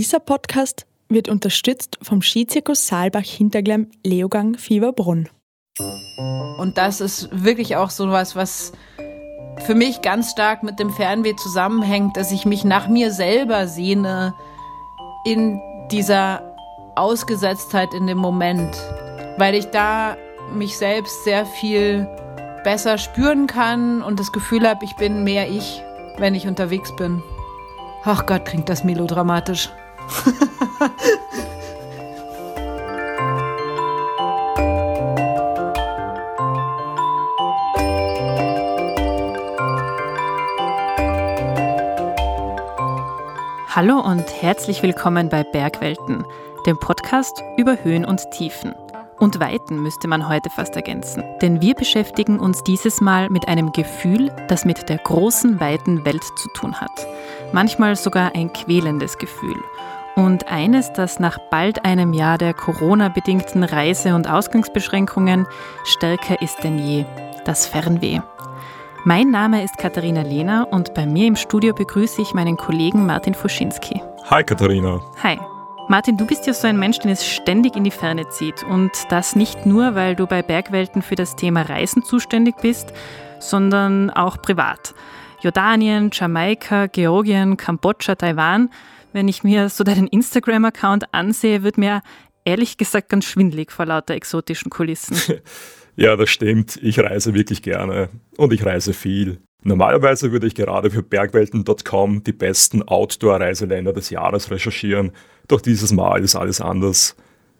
Dieser Podcast wird unterstützt vom Skizirkus Saalbach Hinterglemm Leogang Fieberbrunn. Und das ist wirklich auch so was, was für mich ganz stark mit dem Fernweh zusammenhängt, dass ich mich nach mir selber sehne in dieser Ausgesetztheit in dem Moment, weil ich da mich selbst sehr viel besser spüren kann und das Gefühl habe, ich bin mehr ich, wenn ich unterwegs bin. Ach Gott, klingt das melodramatisch. Hallo und herzlich willkommen bei Bergwelten, dem Podcast über Höhen und Tiefen. Und Weiten müsste man heute fast ergänzen. Denn wir beschäftigen uns dieses Mal mit einem Gefühl, das mit der großen, weiten Welt zu tun hat. Manchmal sogar ein quälendes Gefühl. Und eines, das nach bald einem Jahr der Corona-bedingten Reise- und Ausgangsbeschränkungen stärker ist denn je. Das Fernweh. Mein Name ist Katharina Lehner und bei mir im Studio begrüße ich meinen Kollegen Martin Fuschinski. Hi Katharina. Hi. Martin, du bist ja so ein Mensch, den es ständig in die Ferne zieht. Und das nicht nur, weil du bei Bergwelten für das Thema Reisen zuständig bist, sondern auch privat. Jordanien, Jamaika, Georgien, Kambodscha, Taiwan. Wenn ich mir so deinen Instagram-Account ansehe, wird mir ehrlich gesagt ganz schwindlig vor lauter exotischen Kulissen. Ja, das stimmt. Ich reise wirklich gerne und ich reise viel. Normalerweise würde ich gerade für bergwelten.com die besten Outdoor-Reiseländer des Jahres recherchieren, doch dieses Mal ist alles anders.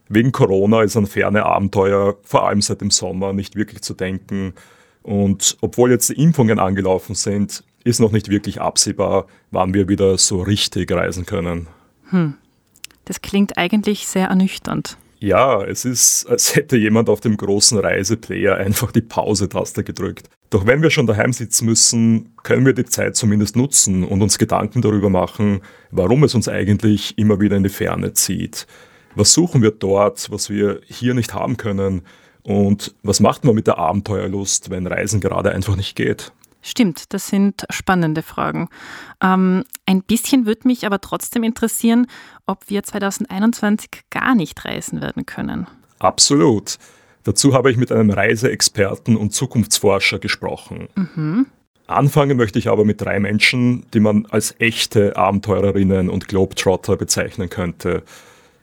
Wegen Corona ist an ferne Abenteuer, vor allem seit dem Sommer, nicht wirklich zu denken. Und obwohl jetzt die Impfungen angelaufen sind, ist noch nicht wirklich absehbar, wann wir wieder so richtig reisen können. Hm. Das klingt eigentlich sehr ernüchternd. Ja, es ist, als hätte jemand auf dem großen Reiseplayer einfach die Pause-Taste gedrückt. Doch wenn wir schon daheim sitzen müssen, können wir die Zeit zumindest nutzen und uns Gedanken darüber machen, warum es uns eigentlich immer wieder in die Ferne zieht. Was suchen wir dort, was wir hier nicht haben können? Und was macht man mit der Abenteuerlust, wenn Reisen gerade einfach nicht geht? Stimmt, das sind spannende Fragen. Ähm, ein bisschen würde mich aber trotzdem interessieren, ob wir 2021 gar nicht reisen werden können. Absolut. Dazu habe ich mit einem Reiseexperten und Zukunftsforscher gesprochen. Mhm. Anfangen möchte ich aber mit drei Menschen, die man als echte Abenteurerinnen und Globetrotter bezeichnen könnte.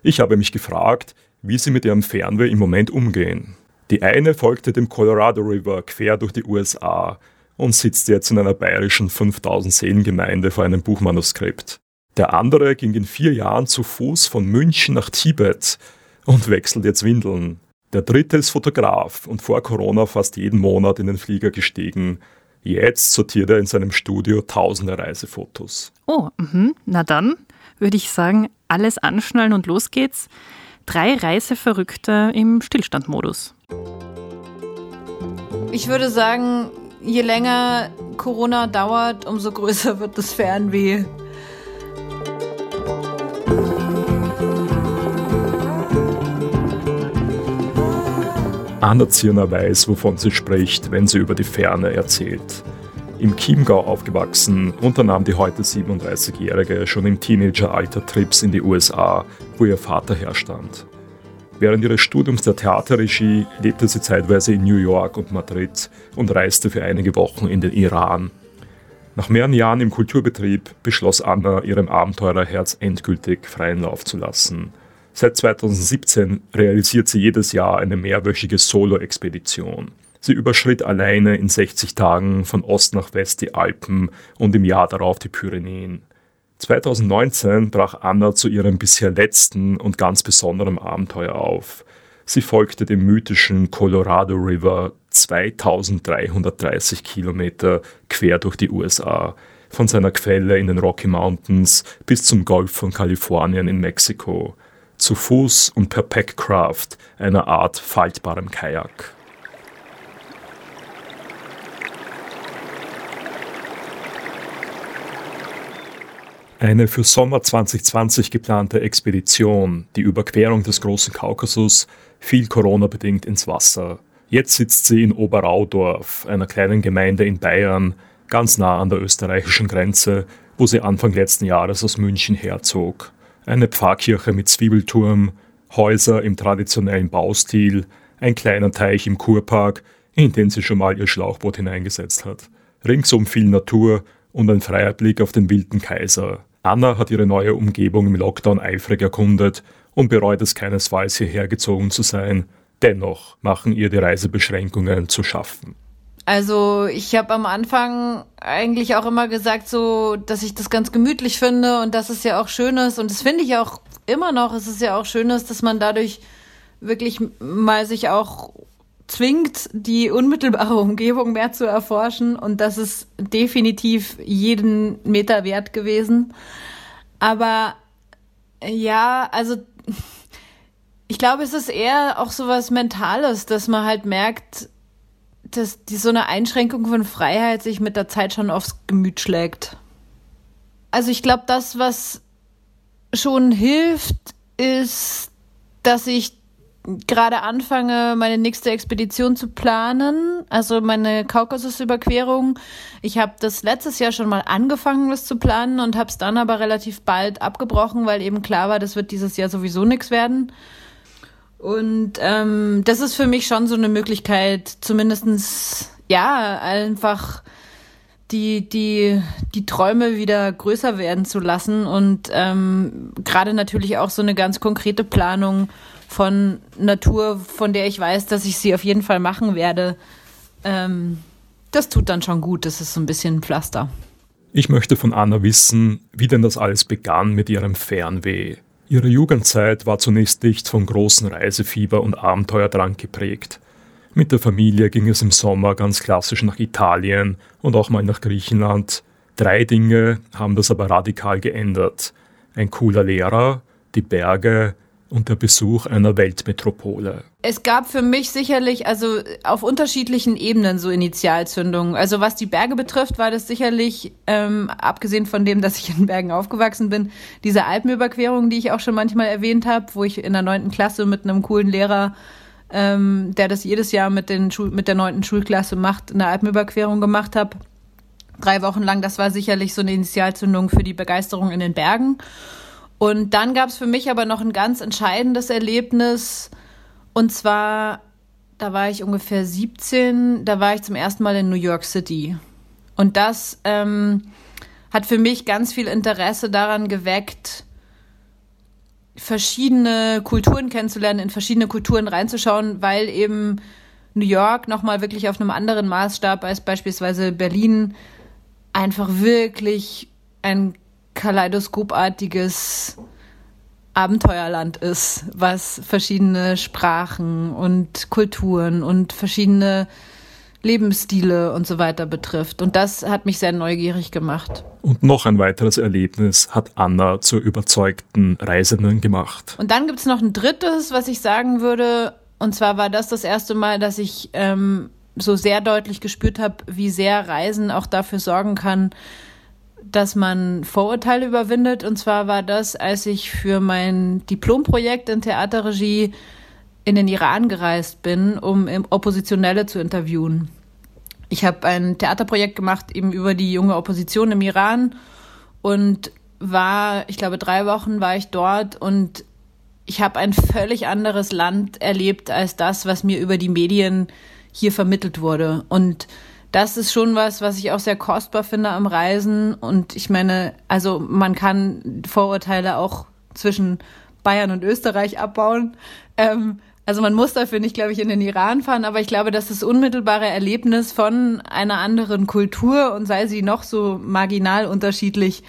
Ich habe mich gefragt, wie sie mit ihrem Fernweh im Moment umgehen. Die eine folgte dem Colorado River quer durch die USA und sitzt jetzt in einer bayerischen 5000 Seelengemeinde vor einem Buchmanuskript. Der andere ging in vier Jahren zu Fuß von München nach Tibet und wechselt jetzt Windeln. Der dritte ist Fotograf und vor Corona fast jeden Monat in den Flieger gestiegen. Jetzt sortiert er in seinem Studio tausende Reisefotos. Oh, mh. na dann würde ich sagen, alles anschnallen und los geht's. Drei Reiseverrückte im Stillstandmodus. Ich würde sagen, je länger Corona dauert, umso größer wird das Fernweh. Anna Zirner weiß, wovon sie spricht, wenn sie über die Ferne erzählt. Im Chiemgau aufgewachsen, unternahm die heute 37-Jährige schon im Teenageralter Trips in die USA, wo ihr Vater herstand. Während ihres Studiums der Theaterregie lebte sie zeitweise in New York und Madrid und reiste für einige Wochen in den Iran. Nach mehreren Jahren im Kulturbetrieb beschloss Anna, ihrem Abenteurerherz endgültig freien Lauf zu lassen. Seit 2017 realisiert sie jedes Jahr eine mehrwöchige Solo-Expedition. Sie überschritt alleine in 60 Tagen von Ost nach West die Alpen und im Jahr darauf die Pyrenäen. 2019 brach Anna zu ihrem bisher letzten und ganz besonderen Abenteuer auf. Sie folgte dem mythischen Colorado River 2330 Kilometer quer durch die USA, von seiner Quelle in den Rocky Mountains bis zum Golf von Kalifornien in Mexiko, zu Fuß und per Packcraft, einer Art faltbarem Kajak. Eine für Sommer 2020 geplante Expedition, die Überquerung des großen Kaukasus, fiel Corona-bedingt ins Wasser. Jetzt sitzt sie in Oberaudorf, einer kleinen Gemeinde in Bayern, ganz nah an der österreichischen Grenze, wo sie Anfang letzten Jahres aus München herzog. eine Pfarrkirche mit Zwiebelturm, Häuser im traditionellen Baustil, ein kleiner Teich im Kurpark, in den sie schon mal ihr Schlauchboot hineingesetzt hat. Ringsum viel Natur und ein freier Blick auf den wilden Kaiser. Anna hat ihre neue Umgebung im Lockdown eifrig erkundet und bereut es keinesfalls hierher gezogen zu sein. Dennoch machen ihr die Reisebeschränkungen zu schaffen. Also ich habe am Anfang eigentlich auch immer gesagt, so, dass ich das ganz gemütlich finde und dass es ja auch schön ist. Und das finde ich auch immer noch. Es ist ja auch schön, dass man dadurch wirklich mal sich auch zwingt, die unmittelbare Umgebung mehr zu erforschen. Und das ist definitiv jeden Meter wert gewesen. Aber ja, also ich glaube, es ist eher auch so was Mentales, dass man halt merkt, dass die, so eine Einschränkung von Freiheit sich mit der Zeit schon aufs Gemüt schlägt. Also ich glaube, das, was schon hilft, ist, dass ich gerade anfange, meine nächste Expedition zu planen, also meine Kaukasusüberquerung. Ich habe das letztes Jahr schon mal angefangen, das zu planen und habe es dann aber relativ bald abgebrochen, weil eben klar war, das wird dieses Jahr sowieso nichts werden. Und ähm, das ist für mich schon so eine Möglichkeit, zumindestens ja, einfach die, die, die Träume wieder größer werden zu lassen und ähm, gerade natürlich auch so eine ganz konkrete Planung von Natur, von der ich weiß, dass ich sie auf jeden Fall machen werde. Ähm, das tut dann schon gut, das ist so ein bisschen ein Pflaster. Ich möchte von Anna wissen, wie denn das alles begann mit ihrem Fernweh. Ihre Jugendzeit war zunächst nicht von großen Reisefieber und Abenteuerdrang geprägt. Mit der Familie ging es im Sommer ganz klassisch nach Italien und auch mal nach Griechenland. Drei Dinge haben das aber radikal geändert. Ein cooler Lehrer, die Berge und der Besuch einer Weltmetropole. Es gab für mich sicherlich, also auf unterschiedlichen Ebenen so Initialzündungen. Also was die Berge betrifft, war das sicherlich, ähm, abgesehen von dem, dass ich in Bergen aufgewachsen bin, diese Alpenüberquerung, die ich auch schon manchmal erwähnt habe, wo ich in der neunten Klasse mit einem coolen Lehrer, ähm, der das jedes Jahr mit, den mit der neunten Schulklasse macht, eine Alpenüberquerung gemacht habe. Drei Wochen lang, das war sicherlich so eine Initialzündung für die Begeisterung in den Bergen. Und dann gab es für mich aber noch ein ganz entscheidendes Erlebnis. Und zwar, da war ich ungefähr 17, da war ich zum ersten Mal in New York City. Und das ähm, hat für mich ganz viel Interesse daran geweckt, verschiedene Kulturen kennenzulernen, in verschiedene Kulturen reinzuschauen, weil eben New York nochmal wirklich auf einem anderen Maßstab als beispielsweise Berlin einfach wirklich ein kaleidoskopartiges Abenteuerland ist, was verschiedene Sprachen und Kulturen und verschiedene Lebensstile und so weiter betrifft. Und das hat mich sehr neugierig gemacht. Und noch ein weiteres Erlebnis hat Anna zur überzeugten Reisenden gemacht. Und dann gibt es noch ein drittes, was ich sagen würde. Und zwar war das das erste Mal, dass ich ähm, so sehr deutlich gespürt habe, wie sehr Reisen auch dafür sorgen kann, dass man Vorurteile überwindet. Und zwar war das, als ich für mein Diplomprojekt in Theaterregie in den Iran gereist bin, um Oppositionelle zu interviewen. Ich habe ein Theaterprojekt gemacht eben über die junge Opposition im Iran und war, ich glaube, drei Wochen war ich dort und ich habe ein völlig anderes Land erlebt als das, was mir über die Medien hier vermittelt wurde. Und das ist schon was, was ich auch sehr kostbar finde am Reisen. Und ich meine, also man kann Vorurteile auch zwischen Bayern und Österreich abbauen. Ähm, also man muss dafür nicht, glaube ich, in den Iran fahren, aber ich glaube, dass das unmittelbare Erlebnis von einer anderen Kultur und sei sie noch so marginal unterschiedlich,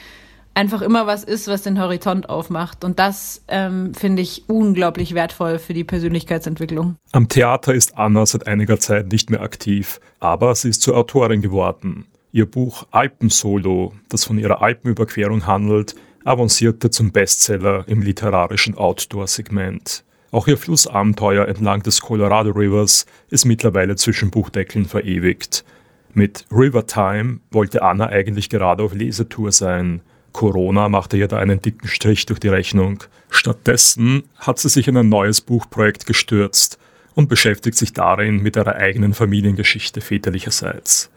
einfach immer was ist, was den Horizont aufmacht. Und das ähm, finde ich unglaublich wertvoll für die Persönlichkeitsentwicklung. Am Theater ist Anna seit einiger Zeit nicht mehr aktiv, aber sie ist zur Autorin geworden. Ihr Buch Alpensolo, das von ihrer Alpenüberquerung handelt, avancierte zum Bestseller im literarischen Outdoor-Segment. Auch ihr Flussabenteuer entlang des Colorado Rivers ist mittlerweile zwischen Buchdeckeln verewigt. Mit River Time wollte Anna eigentlich gerade auf Lesetour sein, Corona machte ihr da einen dicken Strich durch die Rechnung. Stattdessen hat sie sich in ein neues Buchprojekt gestürzt und beschäftigt sich darin mit ihrer eigenen Familiengeschichte väterlicherseits.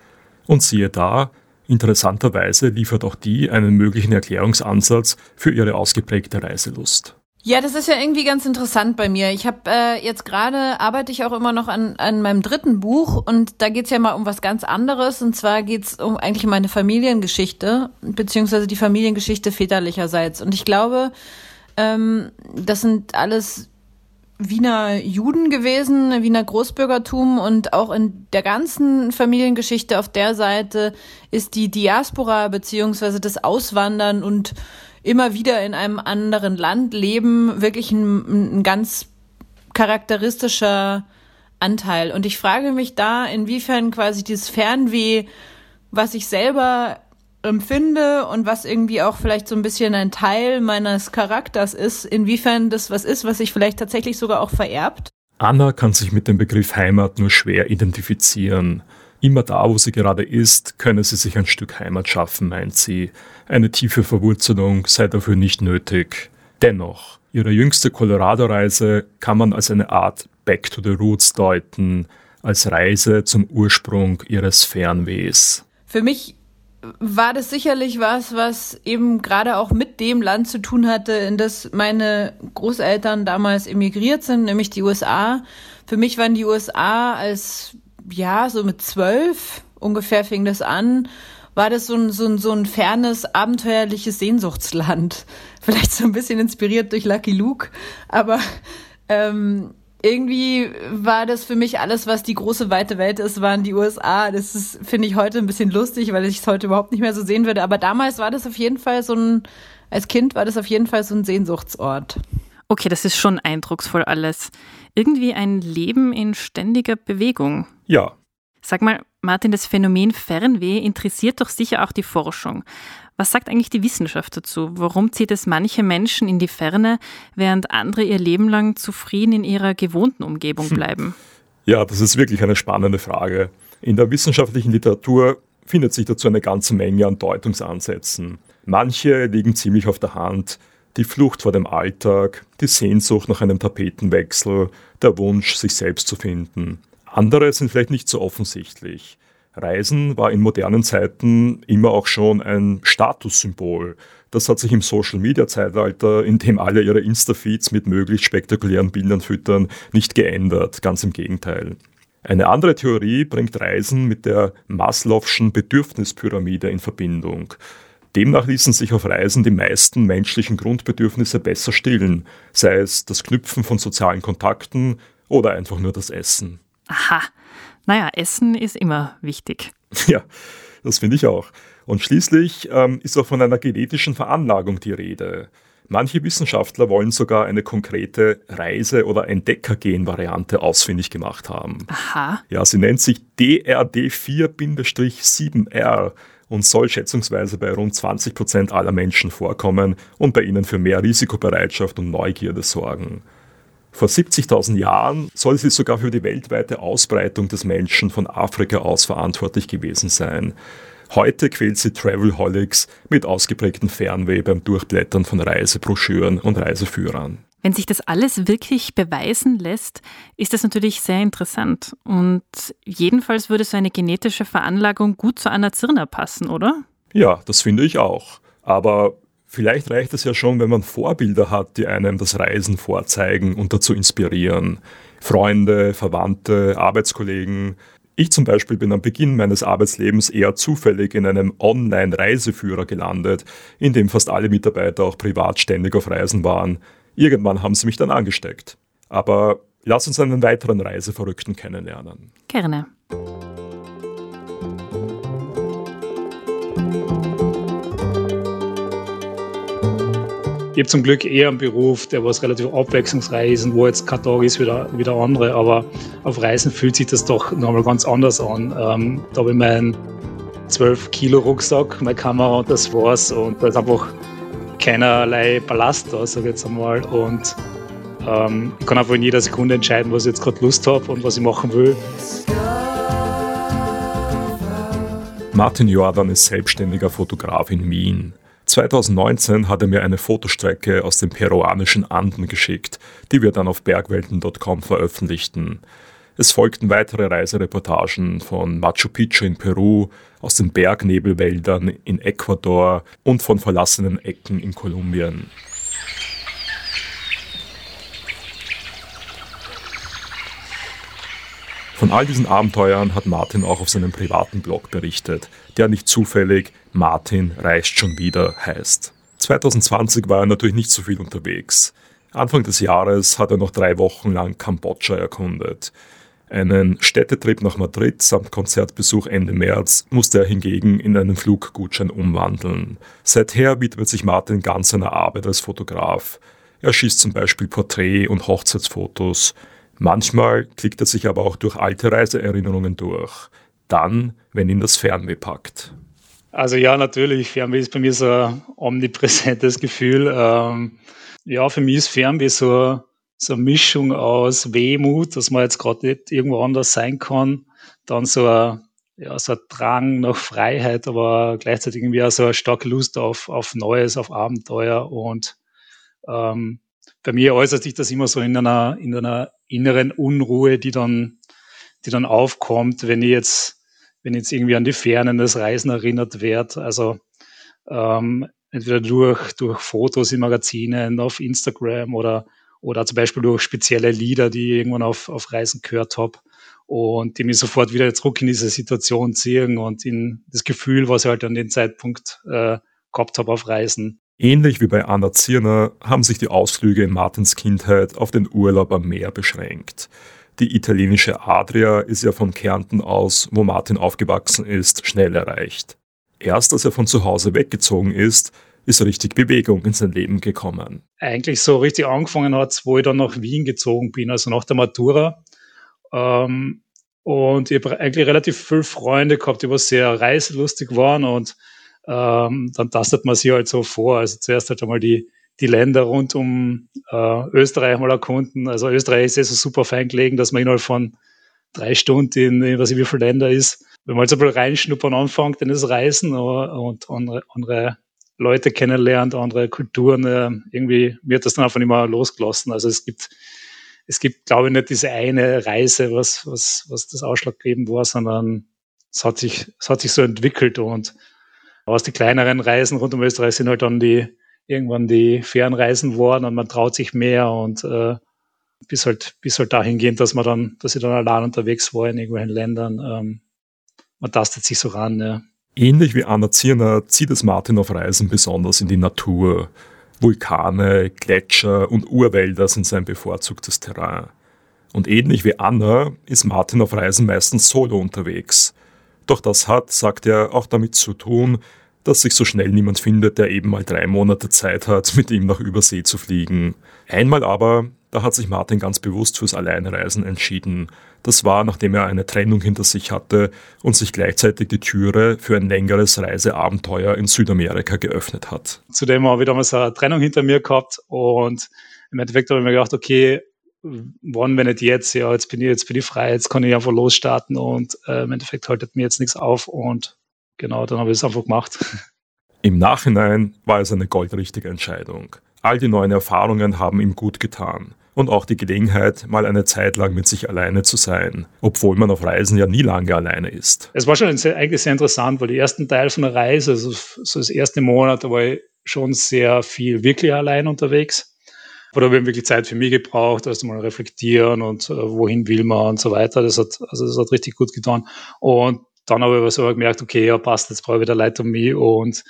Und siehe da, Interessanterweise liefert auch die einen möglichen Erklärungsansatz für ihre ausgeprägte Reiselust. Ja, das ist ja irgendwie ganz interessant bei mir. Ich habe äh, jetzt gerade arbeite ich auch immer noch an, an meinem dritten Buch und da geht's ja mal um was ganz anderes. Und zwar geht's um eigentlich meine Familiengeschichte, beziehungsweise die Familiengeschichte väterlicherseits. Und ich glaube, ähm, das sind alles Wiener Juden gewesen, Wiener Großbürgertum und auch in der ganzen Familiengeschichte auf der Seite ist die Diaspora beziehungsweise das Auswandern und immer wieder in einem anderen Land leben wirklich ein, ein ganz charakteristischer Anteil. Und ich frage mich da, inwiefern quasi dieses Fernweh, was ich selber empfinde und was irgendwie auch vielleicht so ein bisschen ein Teil meines Charakters ist, inwiefern das was ist, was sich vielleicht tatsächlich sogar auch vererbt. Anna kann sich mit dem Begriff Heimat nur schwer identifizieren. Immer da, wo sie gerade ist, könne sie sich ein Stück Heimat schaffen, meint sie. Eine tiefe Verwurzelung sei dafür nicht nötig. Dennoch, ihre jüngste Colorado-Reise kann man als eine Art Back to the Roots deuten, als Reise zum Ursprung ihres Fernwehs. Für mich war das sicherlich was, was eben gerade auch mit dem Land zu tun hatte, in das meine Großeltern damals emigriert sind, nämlich die USA. Für mich waren die USA als ja, so mit zwölf ungefähr fing das an, war das so ein, so ein, so ein fernes, abenteuerliches Sehnsuchtsland. Vielleicht so ein bisschen inspiriert durch Lucky Luke, aber ähm, irgendwie war das für mich alles, was die große weite Welt ist, waren die USA. Das finde ich, heute ein bisschen lustig, weil ich es heute überhaupt nicht mehr so sehen würde. Aber damals war das auf jeden Fall so ein, als Kind war das auf jeden Fall so ein Sehnsuchtsort. Okay, das ist schon eindrucksvoll alles. Irgendwie ein Leben in ständiger Bewegung. Ja. Sag mal, Martin, das Phänomen Fernweh interessiert doch sicher auch die Forschung. Was sagt eigentlich die Wissenschaft dazu? Warum zieht es manche Menschen in die Ferne, während andere ihr Leben lang zufrieden in ihrer gewohnten Umgebung hm. bleiben? Ja, das ist wirklich eine spannende Frage. In der wissenschaftlichen Literatur findet sich dazu eine ganze Menge an Deutungsansätzen. Manche liegen ziemlich auf der Hand die Flucht vor dem Alltag, die Sehnsucht nach einem Tapetenwechsel, der Wunsch, sich selbst zu finden. Andere sind vielleicht nicht so offensichtlich. Reisen war in modernen Zeiten immer auch schon ein Statussymbol. Das hat sich im Social-Media-Zeitalter, in dem alle ihre Insta-Feeds mit möglichst spektakulären Bildern füttern, nicht geändert. Ganz im Gegenteil. Eine andere Theorie bringt Reisen mit der Maslow'schen Bedürfnispyramide in Verbindung. Demnach ließen sich auf Reisen die meisten menschlichen Grundbedürfnisse besser stillen, sei es das Knüpfen von sozialen Kontakten oder einfach nur das Essen. Aha, naja, Essen ist immer wichtig. Ja, das finde ich auch. Und schließlich ähm, ist auch von einer genetischen Veranlagung die Rede. Manche Wissenschaftler wollen sogar eine konkrete Reise- oder Entdeckergen-Variante ausfindig gemacht haben. Aha. Ja, sie nennt sich DRD4-7R und soll schätzungsweise bei rund 20 Prozent aller Menschen vorkommen und bei ihnen für mehr Risikobereitschaft und Neugierde sorgen. Vor 70.000 Jahren soll sie sogar für die weltweite Ausbreitung des Menschen von Afrika aus verantwortlich gewesen sein. Heute quält sie Travelholics mit ausgeprägtem Fernweh beim Durchblättern von Reisebroschüren und Reiseführern. Wenn sich das alles wirklich beweisen lässt, ist das natürlich sehr interessant. Und jedenfalls würde so eine genetische Veranlagung gut zu Anna Zirner passen, oder? Ja, das finde ich auch. Aber vielleicht reicht es ja schon, wenn man Vorbilder hat, die einem das Reisen vorzeigen und dazu inspirieren. Freunde, Verwandte, Arbeitskollegen. Ich zum Beispiel bin am Beginn meines Arbeitslebens eher zufällig in einem Online-Reiseführer gelandet, in dem fast alle Mitarbeiter auch privat ständig auf Reisen waren. Irgendwann haben sie mich dann angesteckt. Aber lass uns einen weiteren Reiseverrückten kennenlernen. Gerne. Ich habe zum Glück eher einen Beruf, der was relativ abwechslungsreich ist und wo jetzt kein Tag ist wie der, wie der andere, aber auf Reisen fühlt sich das doch nochmal ganz anders an. Ähm, da habe ich meinen 12 Kilo Rucksack, meine Kamera und das war's und da ist einfach keinerlei Ballast da, sage ich jetzt einmal. Und ähm, ich kann einfach in jeder Sekunde entscheiden, was ich jetzt gerade Lust habe und was ich machen will. Martin Jordan ist selbstständiger Fotograf in Wien. 2019 hat er mir eine Fotostrecke aus den peruanischen Anden geschickt, die wir dann auf bergwelten.com veröffentlichten. Es folgten weitere Reisereportagen von Machu Picchu in Peru, aus den Bergnebelwäldern in Ecuador und von verlassenen Ecken in Kolumbien. Von all diesen Abenteuern hat Martin auch auf seinem privaten Blog berichtet, der nicht zufällig Martin reist schon wieder heißt. 2020 war er natürlich nicht so viel unterwegs. Anfang des Jahres hat er noch drei Wochen lang Kambodscha erkundet. Einen Städtetrip nach Madrid samt Konzertbesuch Ende März musste er hingegen in einen Fluggutschein umwandeln. Seither widmet sich Martin ganz seiner Arbeit als Fotograf. Er schießt zum Beispiel Porträt- und Hochzeitsfotos. Manchmal klickt er sich aber auch durch alte Reiseerinnerungen durch. Dann, wenn ihn das Fernweh packt. Also ja, natürlich. Fernweh ist bei mir so ein omnipräsentes Gefühl. Ähm, ja, für mich ist Fernweh so, so eine Mischung aus Wehmut, dass man jetzt gerade nicht irgendwo anders sein kann, dann so ein, ja, so ein Drang nach Freiheit, aber gleichzeitig irgendwie auch so eine starke Lust auf, auf Neues, auf Abenteuer und ähm, bei mir äußert sich das immer so in einer, in einer inneren Unruhe, die dann, die dann aufkommt, wenn ich jetzt wenn jetzt irgendwie an die Fernen des Reisen erinnert werde. Also ähm, entweder durch, durch Fotos in Magazinen, auf Instagram oder, oder zum Beispiel durch spezielle Lieder, die ich irgendwann auf, auf Reisen gehört habe und die mich sofort wieder zurück in diese Situation ziehen und in das Gefühl, was ich halt an dem Zeitpunkt äh, gehabt habe auf Reisen. Ähnlich wie bei Anna Zirner haben sich die Ausflüge in Martins Kindheit auf den Urlaub am Meer beschränkt. Die italienische Adria ist ja von Kärnten aus, wo Martin aufgewachsen ist, schnell erreicht. Erst als er von zu Hause weggezogen ist, ist richtig Bewegung in sein Leben gekommen. Eigentlich so richtig angefangen hat wo ich dann nach Wien gezogen bin, also nach der Matura. Ähm, und ich habe eigentlich relativ viele Freunde gehabt, die was sehr reiselustig waren und ähm, dann tastet man sich halt so vor. Also zuerst halt einmal die, die Länder rund um äh, Österreich mal erkunden. Also Österreich ist ja so super fein gelegen, dass man innerhalb von drei Stunden in, in was ich wie viele Länder ist. Wenn man jetzt ein bisschen reinschnuppern anfängt in das Reisen und andere, andere Leute kennenlernt, andere Kulturen, äh, irgendwie wird das dann einfach mehr losgelassen. Also es gibt, es gibt, glaube ich, nicht diese eine Reise, was, was, was das ausschlaggebend war, sondern es hat sich, es hat sich so entwickelt und aus die kleineren Reisen rund um Österreich sind halt dann die, irgendwann die Fernreisen worden und man traut sich mehr und äh, bis halt, bis halt dahin gehen, dass man dann, dass ich dann allein unterwegs war in irgendwelchen Ländern. Ähm, man tastet sich so ran, ja. Ähnlich wie Anna Zierner zieht es Martin auf Reisen besonders in die Natur. Vulkane, Gletscher und Urwälder sind sein bevorzugtes Terrain. Und ähnlich wie Anna ist Martin auf Reisen meistens solo unterwegs. Doch das hat, sagt er, auch damit zu tun, dass sich so schnell niemand findet, der eben mal drei Monate Zeit hat, mit ihm nach Übersee zu fliegen. Einmal aber, da hat sich Martin ganz bewusst fürs Alleinreisen entschieden. Das war, nachdem er eine Trennung hinter sich hatte und sich gleichzeitig die Türe für ein längeres Reiseabenteuer in Südamerika geöffnet hat. Zudem habe ich damals eine Trennung hinter mir gehabt und im Endeffekt habe ich mir gedacht, okay, wann, wenn nicht jetzt, ja, jetzt bin ich, jetzt bin ich frei, jetzt kann ich einfach losstarten und äh, im Endeffekt haltet mir jetzt nichts auf und genau, dann habe ich es einfach gemacht. Im Nachhinein war es eine goldrichtige Entscheidung. All die neuen Erfahrungen haben ihm gut getan. Und auch die Gelegenheit, mal eine Zeit lang mit sich alleine zu sein, obwohl man auf Reisen ja nie lange alleine ist. Es war schon sehr, eigentlich sehr interessant, weil die ersten Teil von der Reise, also so das erste Monat, da war ich schon sehr viel wirklich allein unterwegs. Oder habe ich wirklich Zeit für mich gebraucht, erst mal reflektieren und äh, wohin will man und so weiter. Das hat, also das hat richtig gut getan. Und dann habe ich so gemerkt, okay, ja, passt, jetzt brauche ich wieder Leute um mich und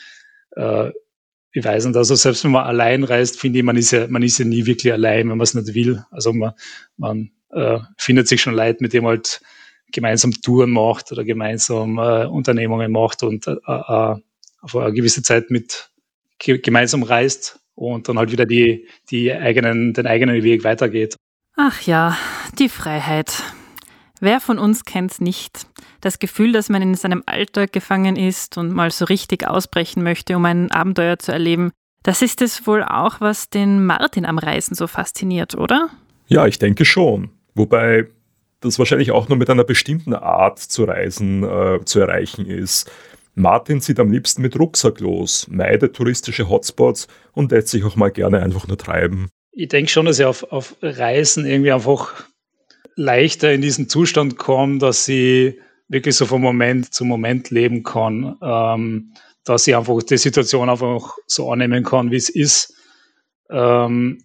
äh, ich weiß nicht, also selbst wenn man allein reist, finde ich, man ist ja, man ist ja nie wirklich allein, wenn man es nicht will. Also man, man äh, findet sich schon Leute, mit dem halt gemeinsam Touren macht oder gemeinsam äh, Unternehmungen macht und äh, äh, auf eine gewisse Zeit mit gemeinsam reist und dann halt wieder die, die eigenen, den eigenen Weg weitergeht. Ach ja, die Freiheit. Wer von uns kennt's nicht? Das Gefühl, dass man in seinem Alltag gefangen ist und mal so richtig ausbrechen möchte, um ein Abenteuer zu erleben. Das ist es wohl auch, was den Martin am Reisen so fasziniert, oder? Ja, ich denke schon. Wobei das wahrscheinlich auch nur mit einer bestimmten Art zu reisen äh, zu erreichen ist. Martin zieht am liebsten mit Rucksack los, meidet touristische Hotspots und lässt sich auch mal gerne einfach nur treiben. Ich denke schon, dass er auf, auf Reisen irgendwie einfach leichter in diesen Zustand komme, dass ich wirklich so von Moment zu Moment leben kann, ähm, dass ich einfach die Situation einfach so annehmen kann, wie es ist. Ähm,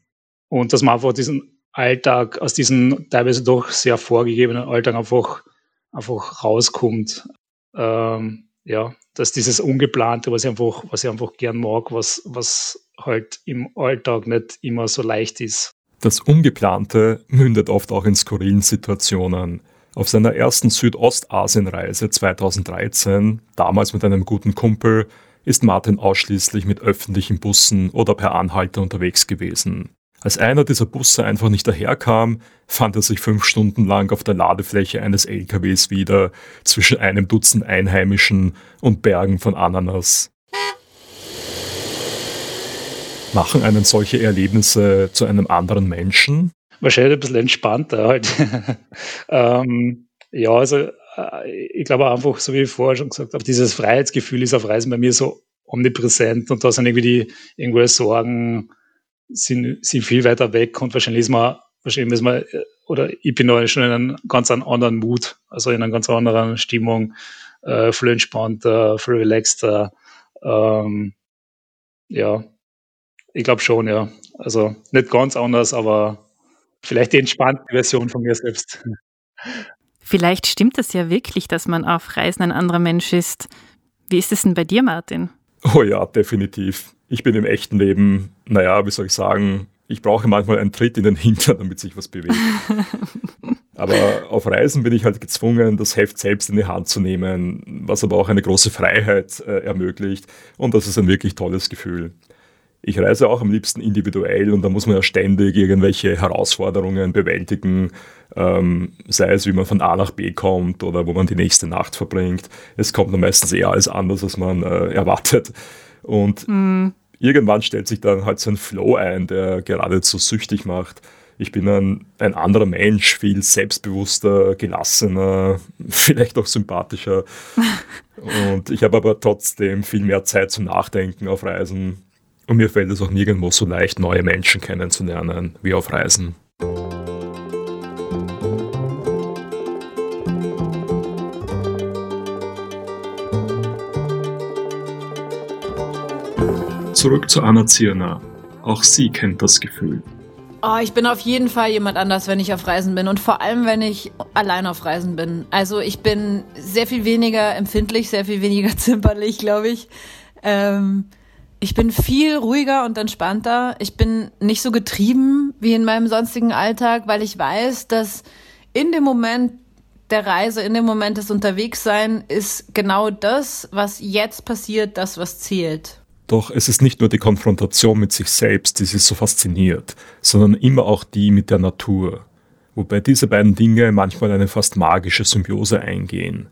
und dass man einfach diesen Alltag, aus diesem teilweise doch sehr vorgegebenen Alltag einfach, einfach rauskommt. Ähm, ja, dass dieses Ungeplante, was ich einfach, was ich einfach gern mag, was, was halt im Alltag nicht immer so leicht ist. Das Ungeplante mündet oft auch in skurrilen Situationen. Auf seiner ersten Südostasienreise 2013, damals mit einem guten Kumpel, ist Martin ausschließlich mit öffentlichen Bussen oder per Anhalter unterwegs gewesen. Als einer dieser Busse einfach nicht daherkam, fand er sich fünf Stunden lang auf der Ladefläche eines LKWs wieder, zwischen einem Dutzend Einheimischen und Bergen von Ananas. Machen einen solche Erlebnisse zu einem anderen Menschen? Wahrscheinlich ein bisschen entspannter halt. ähm, ja, also äh, ich glaube einfach, so wie ich vorher schon gesagt habe, dieses Freiheitsgefühl ist auf Reisen bei mir so omnipräsent und da sind irgendwie die irgendwelche Sorgen sind, sind viel weiter weg und wahrscheinlich ist man, wahrscheinlich ist man, äh, oder ich bin da schon in einem ganz anderen Mut, also in einer ganz anderen Stimmung, äh, viel entspannter, viel relaxter, ähm, ja, ich glaube schon, ja. Also nicht ganz anders, aber vielleicht die entspannte Version von mir selbst. Vielleicht stimmt es ja wirklich, dass man auf Reisen ein anderer Mensch ist. Wie ist es denn bei dir, Martin? Oh ja, definitiv. Ich bin im echten Leben, naja, wie soll ich sagen, ich brauche manchmal einen Tritt in den Hintern, damit sich was bewegt. aber auf Reisen bin ich halt gezwungen, das Heft selbst in die Hand zu nehmen, was aber auch eine große Freiheit äh, ermöglicht. Und das ist ein wirklich tolles Gefühl ich reise auch am liebsten individuell und da muss man ja ständig irgendwelche Herausforderungen bewältigen, ähm, sei es wie man von A nach B kommt oder wo man die nächste Nacht verbringt. Es kommt dann meistens eher alles anders, als man äh, erwartet. Und mm. irgendwann stellt sich dann halt so ein Flow ein, der geradezu süchtig macht. Ich bin ein, ein anderer Mensch, viel selbstbewusster, gelassener, vielleicht auch sympathischer. Und ich habe aber trotzdem viel mehr Zeit zum Nachdenken auf Reisen und mir fällt es auch nirgendwo so leicht, neue Menschen kennenzulernen wie auf Reisen. Zurück zu Anna Zirner. Auch sie kennt das Gefühl. Oh, ich bin auf jeden Fall jemand anders, wenn ich auf Reisen bin und vor allem, wenn ich allein auf Reisen bin. Also ich bin sehr viel weniger empfindlich, sehr viel weniger zimperlich, glaube ich. Ähm, ich bin viel ruhiger und entspannter. Ich bin nicht so getrieben wie in meinem sonstigen Alltag, weil ich weiß, dass in dem Moment der Reise, in dem Moment des Unterwegssein ist genau das, was jetzt passiert, das, was zählt. Doch es ist nicht nur die Konfrontation mit sich selbst, die sie so fasziniert, sondern immer auch die mit der Natur. Wobei diese beiden Dinge manchmal eine fast magische Symbiose eingehen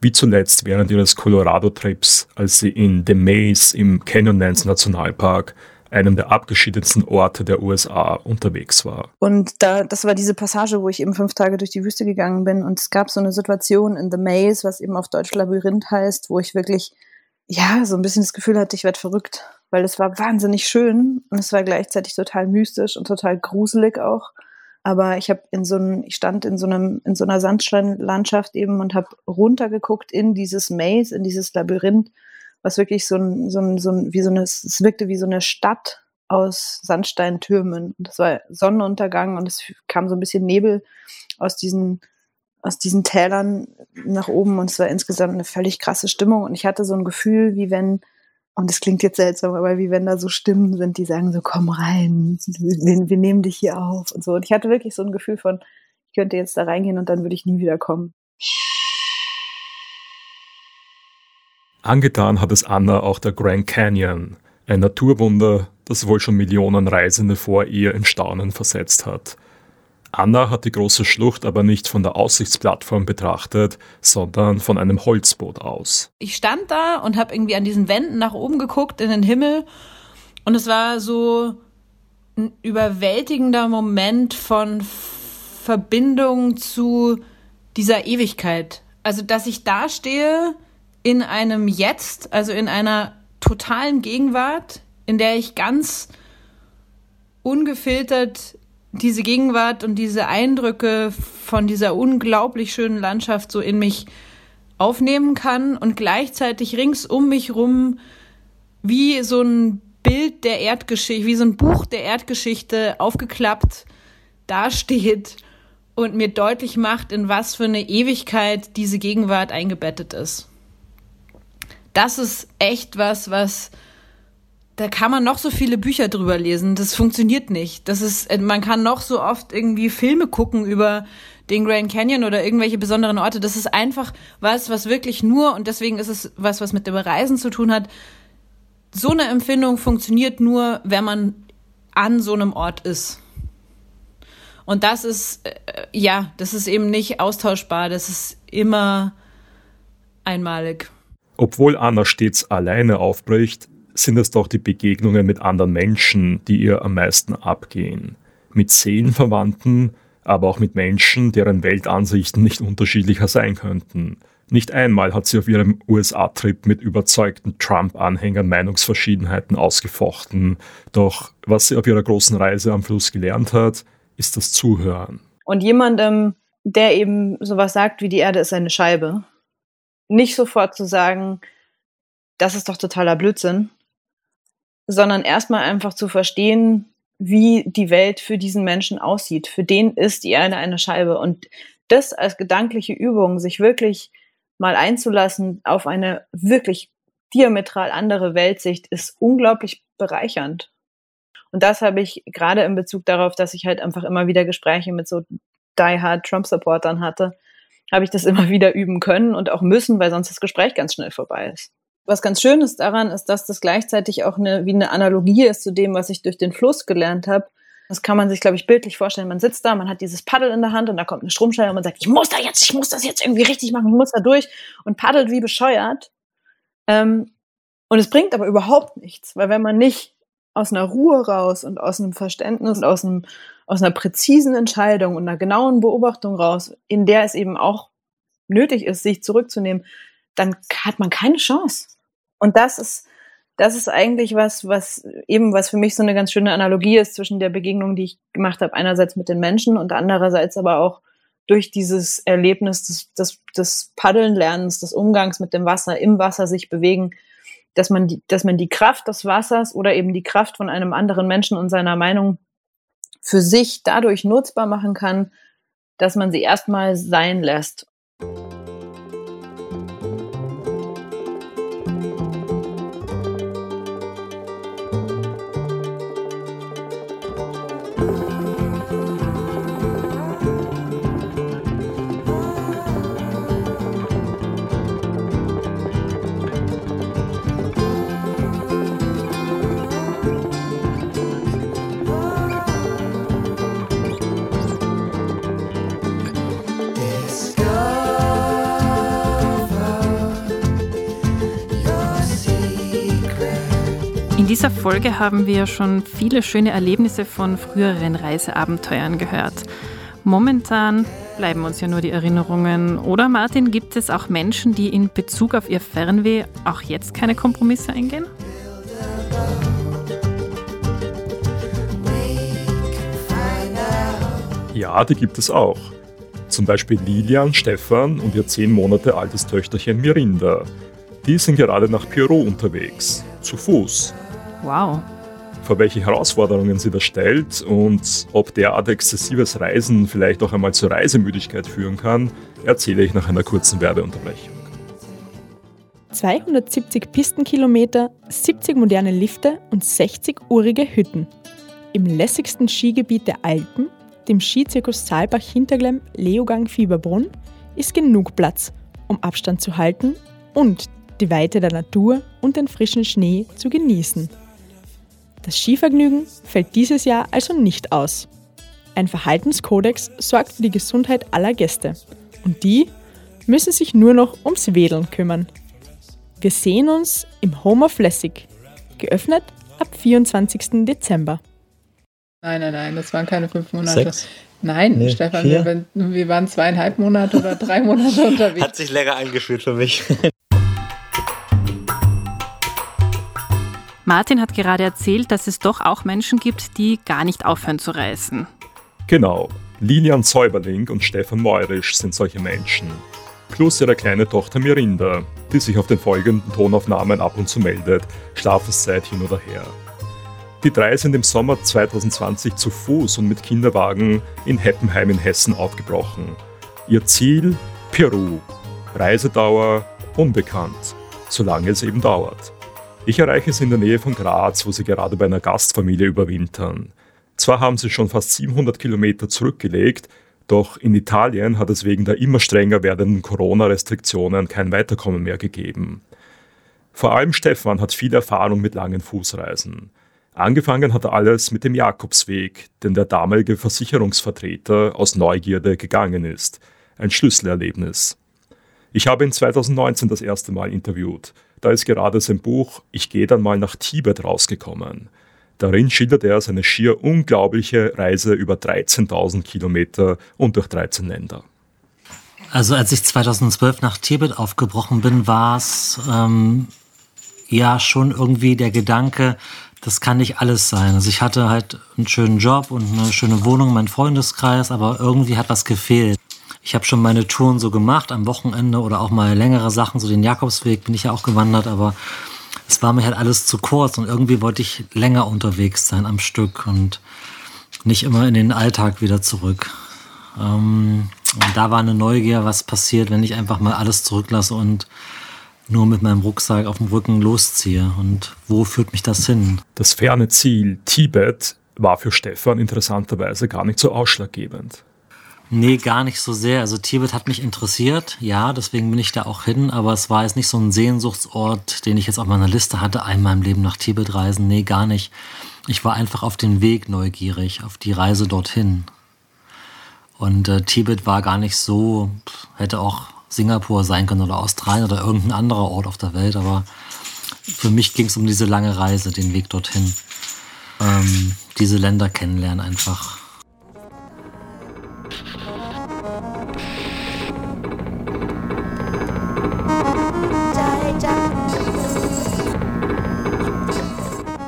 wie zuletzt während ihres Colorado-Trips, als sie in The Maze im Canyonlands Nationalpark einem der abgeschiedensten Orte der USA unterwegs war. Und da, das war diese Passage, wo ich eben fünf Tage durch die Wüste gegangen bin und es gab so eine Situation in The Maze, was eben auf Deutsch Labyrinth heißt, wo ich wirklich, ja, so ein bisschen das Gefühl hatte, ich werde verrückt, weil es war wahnsinnig schön und es war gleichzeitig total mystisch und total gruselig auch. Aber ich habe in so einem, ich stand in so einem, in so einer Sandsteinlandschaft eben und habe runtergeguckt in dieses Maze, in dieses Labyrinth, was wirklich so ein, so ein, so ein, wie so eine, es wirkte wie so eine Stadt aus Sandsteintürmen. Und das war Sonnenuntergang und es kam so ein bisschen Nebel aus diesen, aus diesen Tälern nach oben und es war insgesamt eine völlig krasse Stimmung. Und ich hatte so ein Gefühl, wie wenn und es klingt jetzt seltsam, aber wie wenn da so Stimmen sind, die sagen so, komm rein, wir, wir nehmen dich hier auf und so. Und ich hatte wirklich so ein Gefühl von, ich könnte jetzt da reingehen und dann würde ich nie wieder kommen. Angetan hat es Anna auch der Grand Canyon, ein Naturwunder, das wohl schon Millionen Reisende vor ihr in Staunen versetzt hat. Anna hat die große Schlucht aber nicht von der Aussichtsplattform betrachtet, sondern von einem Holzboot aus. Ich stand da und habe irgendwie an diesen Wänden nach oben geguckt in den Himmel und es war so ein überwältigender Moment von Verbindung zu dieser Ewigkeit. Also, dass ich da stehe in einem Jetzt, also in einer totalen Gegenwart, in der ich ganz ungefiltert diese Gegenwart und diese Eindrücke von dieser unglaublich schönen Landschaft so in mich aufnehmen kann und gleichzeitig rings um mich rum wie so ein Bild der Erdgeschichte, wie so ein Buch der Erdgeschichte aufgeklappt dasteht und mir deutlich macht, in was für eine Ewigkeit diese Gegenwart eingebettet ist. Das ist echt was, was da kann man noch so viele Bücher drüber lesen. Das funktioniert nicht. Das ist, man kann noch so oft irgendwie Filme gucken über den Grand Canyon oder irgendwelche besonderen Orte. Das ist einfach was, was wirklich nur, und deswegen ist es was, was mit dem Reisen zu tun hat. So eine Empfindung funktioniert nur, wenn man an so einem Ort ist. Und das ist, äh, ja, das ist eben nicht austauschbar. Das ist immer einmalig. Obwohl Anna stets alleine aufbricht, sind es doch die Begegnungen mit anderen Menschen, die ihr am meisten abgehen. Mit Seelenverwandten, aber auch mit Menschen, deren Weltansichten nicht unterschiedlicher sein könnten. Nicht einmal hat sie auf ihrem USA-Trip mit überzeugten Trump-Anhängern Meinungsverschiedenheiten ausgefochten. Doch was sie auf ihrer großen Reise am Fluss gelernt hat, ist das Zuhören. Und jemandem, der eben sowas sagt wie die Erde ist eine Scheibe, nicht sofort zu sagen, das ist doch totaler Blödsinn, sondern erstmal einfach zu verstehen, wie die Welt für diesen Menschen aussieht. Für den ist die Erde eine Scheibe. Und das als gedankliche Übung, sich wirklich mal einzulassen auf eine wirklich diametral andere Weltsicht, ist unglaublich bereichernd. Und das habe ich gerade in Bezug darauf, dass ich halt einfach immer wieder Gespräche mit so die-hard Trump-Supportern hatte, habe ich das immer wieder üben können und auch müssen, weil sonst das Gespräch ganz schnell vorbei ist. Was ganz schön ist daran, ist, dass das gleichzeitig auch eine, wie eine Analogie ist zu dem, was ich durch den Fluss gelernt habe. Das kann man sich, glaube ich, bildlich vorstellen. Man sitzt da, man hat dieses Paddel in der Hand und da kommt eine Stromschnelle und man sagt, ich muss da jetzt, ich muss das jetzt irgendwie richtig machen, ich muss da durch und paddelt wie bescheuert. Ähm, und es bringt aber überhaupt nichts, weil wenn man nicht aus einer Ruhe raus und aus einem Verständnis und aus, einem, aus einer präzisen Entscheidung und einer genauen Beobachtung raus, in der es eben auch nötig ist, sich zurückzunehmen, dann hat man keine Chance. Und das ist, das ist eigentlich was, was eben, was für mich so eine ganz schöne Analogie ist zwischen der Begegnung, die ich gemacht habe, einerseits mit den Menschen und andererseits aber auch durch dieses Erlebnis des, des, des Paddelnlernens, des Umgangs mit dem Wasser, im Wasser sich bewegen, dass man die, dass man die Kraft des Wassers oder eben die Kraft von einem anderen Menschen und seiner Meinung für sich dadurch nutzbar machen kann, dass man sie erstmal sein lässt. Dieser Folge haben wir schon viele schöne Erlebnisse von früheren Reiseabenteuern gehört. Momentan bleiben uns ja nur die Erinnerungen. Oder Martin, gibt es auch Menschen, die in Bezug auf ihr Fernweh auch jetzt keine Kompromisse eingehen? Ja, die gibt es auch. Zum Beispiel Lilian, Stefan und ihr zehn Monate altes Töchterchen Mirinda. Die sind gerade nach Peru unterwegs, zu Fuß. Wow. Vor welche Herausforderungen sie das stellt und ob derart exzessives Reisen vielleicht auch einmal zur Reisemüdigkeit führen kann, erzähle ich nach einer kurzen Werbeunterbrechung. 270 Pistenkilometer, 70 moderne Lifte und 60 urige Hütten. Im lässigsten Skigebiet der Alpen, dem Skizirkus Saalbach-Hinterglemm Leogang Fieberbrunn, ist genug Platz, um Abstand zu halten und die Weite der Natur und den frischen Schnee zu genießen. Das Skivergnügen fällt dieses Jahr also nicht aus. Ein Verhaltenskodex sorgt für die Gesundheit aller Gäste und die müssen sich nur noch ums Wedeln kümmern. Wir sehen uns im Home of Lessig, geöffnet ab 24. Dezember. Nein, nein, nein, das waren keine fünf Monate. Sechs? Nein, nee, Stefan, wir, wir, waren zweieinhalb Monate oder drei Monate unterwegs. Hat sich länger angefühlt für mich. Martin hat gerade erzählt, dass es doch auch Menschen gibt, die gar nicht aufhören zu reisen. Genau, Lilian Säuberling und Stefan Meurisch sind solche Menschen. Plus ihre kleine Tochter Mirinda, die sich auf den folgenden Tonaufnahmen ab und zu meldet, Schlafenszeit hin oder her. Die drei sind im Sommer 2020 zu Fuß und mit Kinderwagen in Heppenheim in Hessen aufgebrochen. Ihr Ziel Peru. Reisedauer unbekannt, solange es eben dauert. Ich erreiche sie in der Nähe von Graz, wo sie gerade bei einer Gastfamilie überwintern. Zwar haben sie schon fast 700 Kilometer zurückgelegt, doch in Italien hat es wegen der immer strenger werdenden Corona-Restriktionen kein Weiterkommen mehr gegeben. Vor allem Stefan hat viel Erfahrung mit langen Fußreisen. Angefangen hat alles mit dem Jakobsweg, den der damalige Versicherungsvertreter aus Neugierde gegangen ist. Ein Schlüsselerlebnis. Ich habe ihn 2019 das erste Mal interviewt. Da ist gerade sein Buch Ich gehe dann mal nach Tibet rausgekommen. Darin schildert er seine schier unglaubliche Reise über 13.000 Kilometer und durch 13 Länder. Also als ich 2012 nach Tibet aufgebrochen bin, war es ähm, ja schon irgendwie der Gedanke, das kann nicht alles sein. Also ich hatte halt einen schönen Job und eine schöne Wohnung, meinen Freundeskreis, aber irgendwie hat was gefehlt. Ich habe schon meine Touren so gemacht am Wochenende oder auch mal längere Sachen, so den Jakobsweg bin ich ja auch gewandert, aber es war mir halt alles zu kurz und irgendwie wollte ich länger unterwegs sein am Stück und nicht immer in den Alltag wieder zurück. Ähm, und da war eine Neugier, was passiert, wenn ich einfach mal alles zurücklasse und nur mit meinem Rucksack auf dem Rücken losziehe. Und wo führt mich das hin? Das ferne Ziel Tibet war für Stefan interessanterweise gar nicht so ausschlaggebend. Nee, gar nicht so sehr. Also Tibet hat mich interessiert, ja, deswegen bin ich da auch hin, aber es war jetzt nicht so ein Sehnsuchtsort, den ich jetzt auf meiner Liste hatte, einmal im Leben nach Tibet reisen. Nee, gar nicht. Ich war einfach auf den Weg neugierig, auf die Reise dorthin. Und äh, Tibet war gar nicht so, hätte auch Singapur sein können oder Australien oder irgendein anderer Ort auf der Welt, aber für mich ging es um diese lange Reise, den Weg dorthin. Ähm, diese Länder kennenlernen einfach.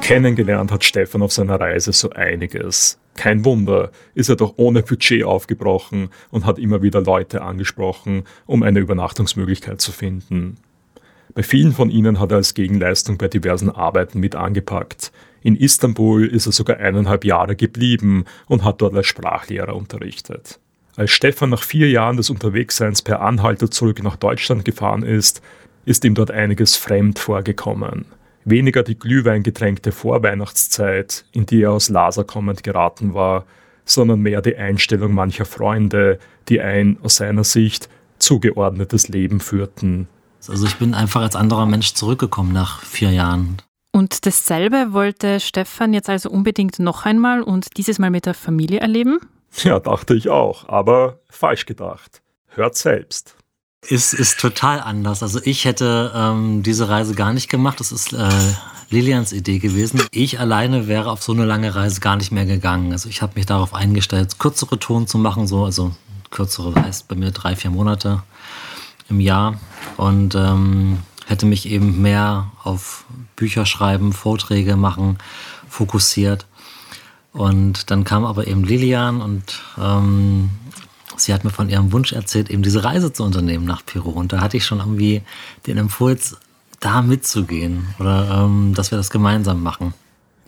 Kennengelernt hat Stefan auf seiner Reise so einiges. Kein Wunder, ist er doch ohne Budget aufgebrochen und hat immer wieder Leute angesprochen, um eine Übernachtungsmöglichkeit zu finden. Bei vielen von ihnen hat er als Gegenleistung bei diversen Arbeiten mit angepackt. In Istanbul ist er sogar eineinhalb Jahre geblieben und hat dort als Sprachlehrer unterrichtet. Als Stefan nach vier Jahren des Unterwegsseins per Anhalter zurück nach Deutschland gefahren ist, ist ihm dort einiges fremd vorgekommen weniger die glühweingetränkte Vorweihnachtszeit, in die er aus Laser kommend geraten war, sondern mehr die Einstellung mancher Freunde, die ein aus seiner Sicht zugeordnetes Leben führten. Also ich bin einfach als anderer Mensch zurückgekommen nach vier Jahren. Und dasselbe wollte Stefan jetzt also unbedingt noch einmal und dieses Mal mit der Familie erleben? Ja, dachte ich auch, aber falsch gedacht. Hört selbst. Ist, ist total anders. Also ich hätte ähm, diese Reise gar nicht gemacht. Das ist äh, Lilians Idee gewesen. Ich alleine wäre auf so eine lange Reise gar nicht mehr gegangen. Also ich habe mich darauf eingestellt, kürzere Touren zu machen. So, also kürzere heißt bei mir drei, vier Monate im Jahr. Und ähm, hätte mich eben mehr auf Bücher schreiben, Vorträge machen, fokussiert. Und dann kam aber eben Lilian und ähm, sie hat mir von ihrem Wunsch erzählt, eben diese Reise zu unternehmen nach Peru. Und da hatte ich schon irgendwie den Impuls, da mitzugehen oder ähm, dass wir das gemeinsam machen.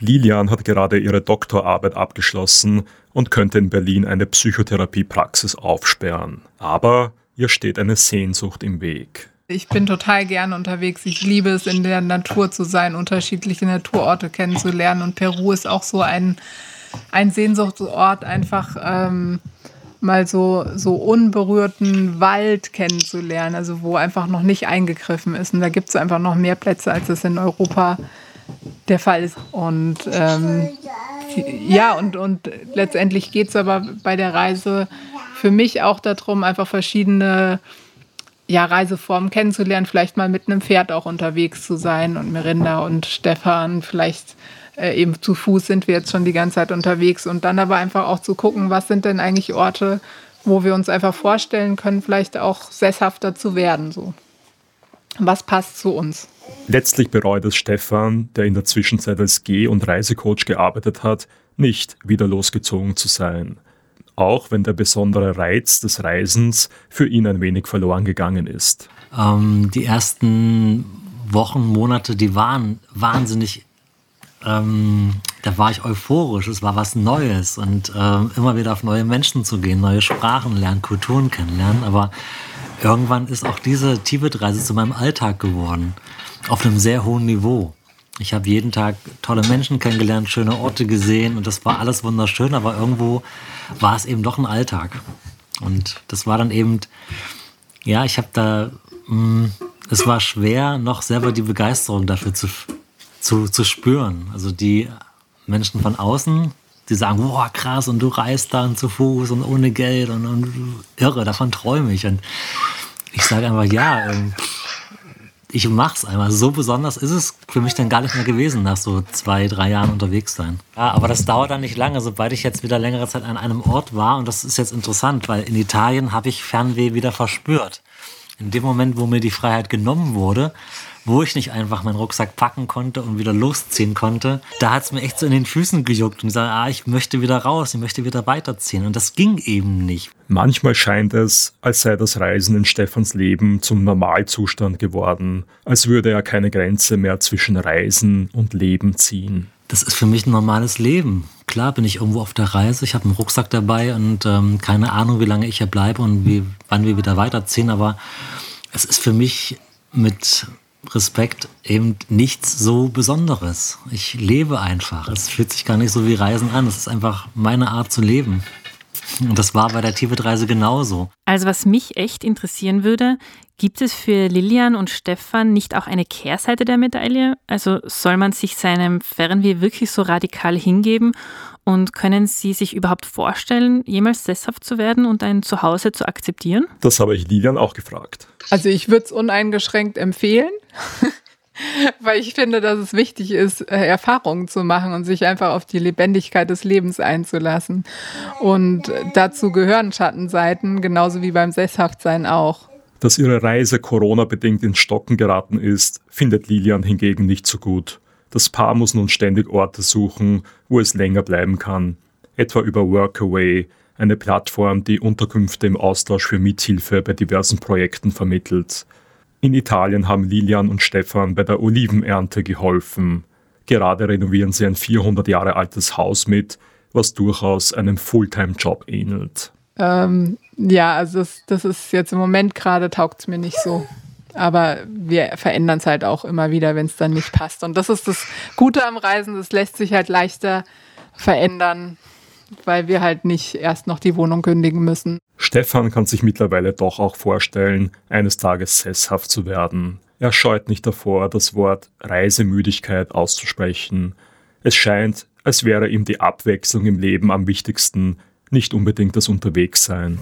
Lilian hat gerade ihre Doktorarbeit abgeschlossen und könnte in Berlin eine Psychotherapiepraxis aufsperren. Aber ihr steht eine Sehnsucht im Weg. Ich bin total gern unterwegs. Ich liebe es, in der Natur zu sein, unterschiedliche Naturorte kennenzulernen. Und Peru ist auch so ein, ein Sehnsuchtsort, einfach ähm, mal so, so unberührten Wald kennenzulernen, also wo einfach noch nicht eingegriffen ist. Und da gibt es einfach noch mehr Plätze, als es in Europa der Fall ist. Und ähm, ja, und, und letztendlich geht es aber bei der Reise für mich auch darum, einfach verschiedene ja, Reiseformen kennenzulernen, vielleicht mal mit einem Pferd auch unterwegs zu sein und Mirinda und Stefan vielleicht äh, eben zu Fuß sind wir jetzt schon die ganze Zeit unterwegs und dann aber einfach auch zu gucken, was sind denn eigentlich Orte, wo wir uns einfach vorstellen können, vielleicht auch sesshafter zu werden. So. Was passt zu uns? Letztlich bereut es Stefan, der in der Zwischenzeit als Geh- und Reisecoach gearbeitet hat, nicht wieder losgezogen zu sein. auch wenn der besondere Reiz des Reisens für ihn ein wenig verloren gegangen ist. Ähm, die ersten Wochen, Monate, die waren wahnsinnig, ähm, da war ich euphorisch, es war was Neues. Und ähm, immer wieder auf neue Menschen zu gehen, neue Sprachen lernen, Kulturen kennenlernen, aber irgendwann ist auch diese Tibet-Reise zu meinem Alltag geworden, auf einem sehr hohen Niveau. Ich habe jeden Tag tolle Menschen kennengelernt, schöne Orte gesehen. Und das war alles wunderschön, aber irgendwo war es eben doch ein Alltag. Und das war dann eben, ja, ich habe da, mh, mm, es war schwer, noch selber die Begeisterung dafür zu, zu, zu spüren. Also die Menschen von außen, die sagen, boah, krass, und du reist dann zu Fuß und ohne Geld und, und irre, davon träume ich. Und ich sage einfach, ja, ähm, ich mach's einmal. So besonders ist es für mich dann gar nicht mehr gewesen, nach so zwei, drei Jahren unterwegs sein. Ja, aber das dauert dann nicht lange, sobald ich jetzt wieder längere Zeit an einem Ort war. Und das ist jetzt interessant, weil in Italien habe ich Fernweh wieder verspürt. In dem Moment, wo mir die Freiheit genommen wurde, wo ich nicht einfach meinen Rucksack packen konnte und wieder losziehen konnte, da hat es mir echt so in den Füßen gejuckt und gesagt, ah, ich möchte wieder raus, ich möchte wieder weiterziehen. Und das ging eben nicht. Manchmal scheint es, als sei das Reisen in Stefans Leben zum Normalzustand geworden, als würde er keine Grenze mehr zwischen Reisen und Leben ziehen. Das ist für mich ein normales Leben. Klar bin ich irgendwo auf der Reise, ich habe einen Rucksack dabei und ähm, keine Ahnung, wie lange ich hier bleibe und wie, wann wir wieder weiterziehen, aber es ist für mich mit Respekt eben nichts so Besonderes. Ich lebe einfach. Es fühlt sich gar nicht so wie Reisen an. Es ist einfach meine Art zu leben. Und das war bei der Tibet-Reise genauso. Also was mich echt interessieren würde, gibt es für Lilian und Stefan nicht auch eine Kehrseite der Medaille? Also soll man sich seinem Fernweh wirklich so radikal hingeben? Und können Sie sich überhaupt vorstellen, jemals sesshaft zu werden und ein Zuhause zu akzeptieren? Das habe ich Lilian auch gefragt. Also ich würde es uneingeschränkt empfehlen. Weil ich finde, dass es wichtig ist, äh, Erfahrungen zu machen und sich einfach auf die Lebendigkeit des Lebens einzulassen. Und dazu gehören Schattenseiten, genauso wie beim Sesshaftsein auch. Dass ihre Reise Corona-bedingt ins Stocken geraten ist, findet Lilian hingegen nicht so gut. Das Paar muss nun ständig Orte suchen, wo es länger bleiben kann, etwa über Workaway, eine Plattform, die Unterkünfte im Austausch für Mithilfe bei diversen Projekten vermittelt. In Italien haben Lilian und Stefan bei der Olivenernte geholfen. Gerade renovieren sie ein 400 Jahre altes Haus mit, was durchaus einem Fulltime-Job ähnelt. Ähm, ja, also das, das ist jetzt im Moment gerade taugt es mir nicht so. Aber wir verändern es halt auch immer wieder, wenn es dann nicht passt. Und das ist das Gute am Reisen, das lässt sich halt leichter verändern, weil wir halt nicht erst noch die Wohnung kündigen müssen. Stefan kann sich mittlerweile doch auch vorstellen, eines Tages sesshaft zu werden. Er scheut nicht davor, das Wort Reisemüdigkeit auszusprechen. Es scheint, als wäre ihm die Abwechslung im Leben am wichtigsten, nicht unbedingt das Unterwegssein.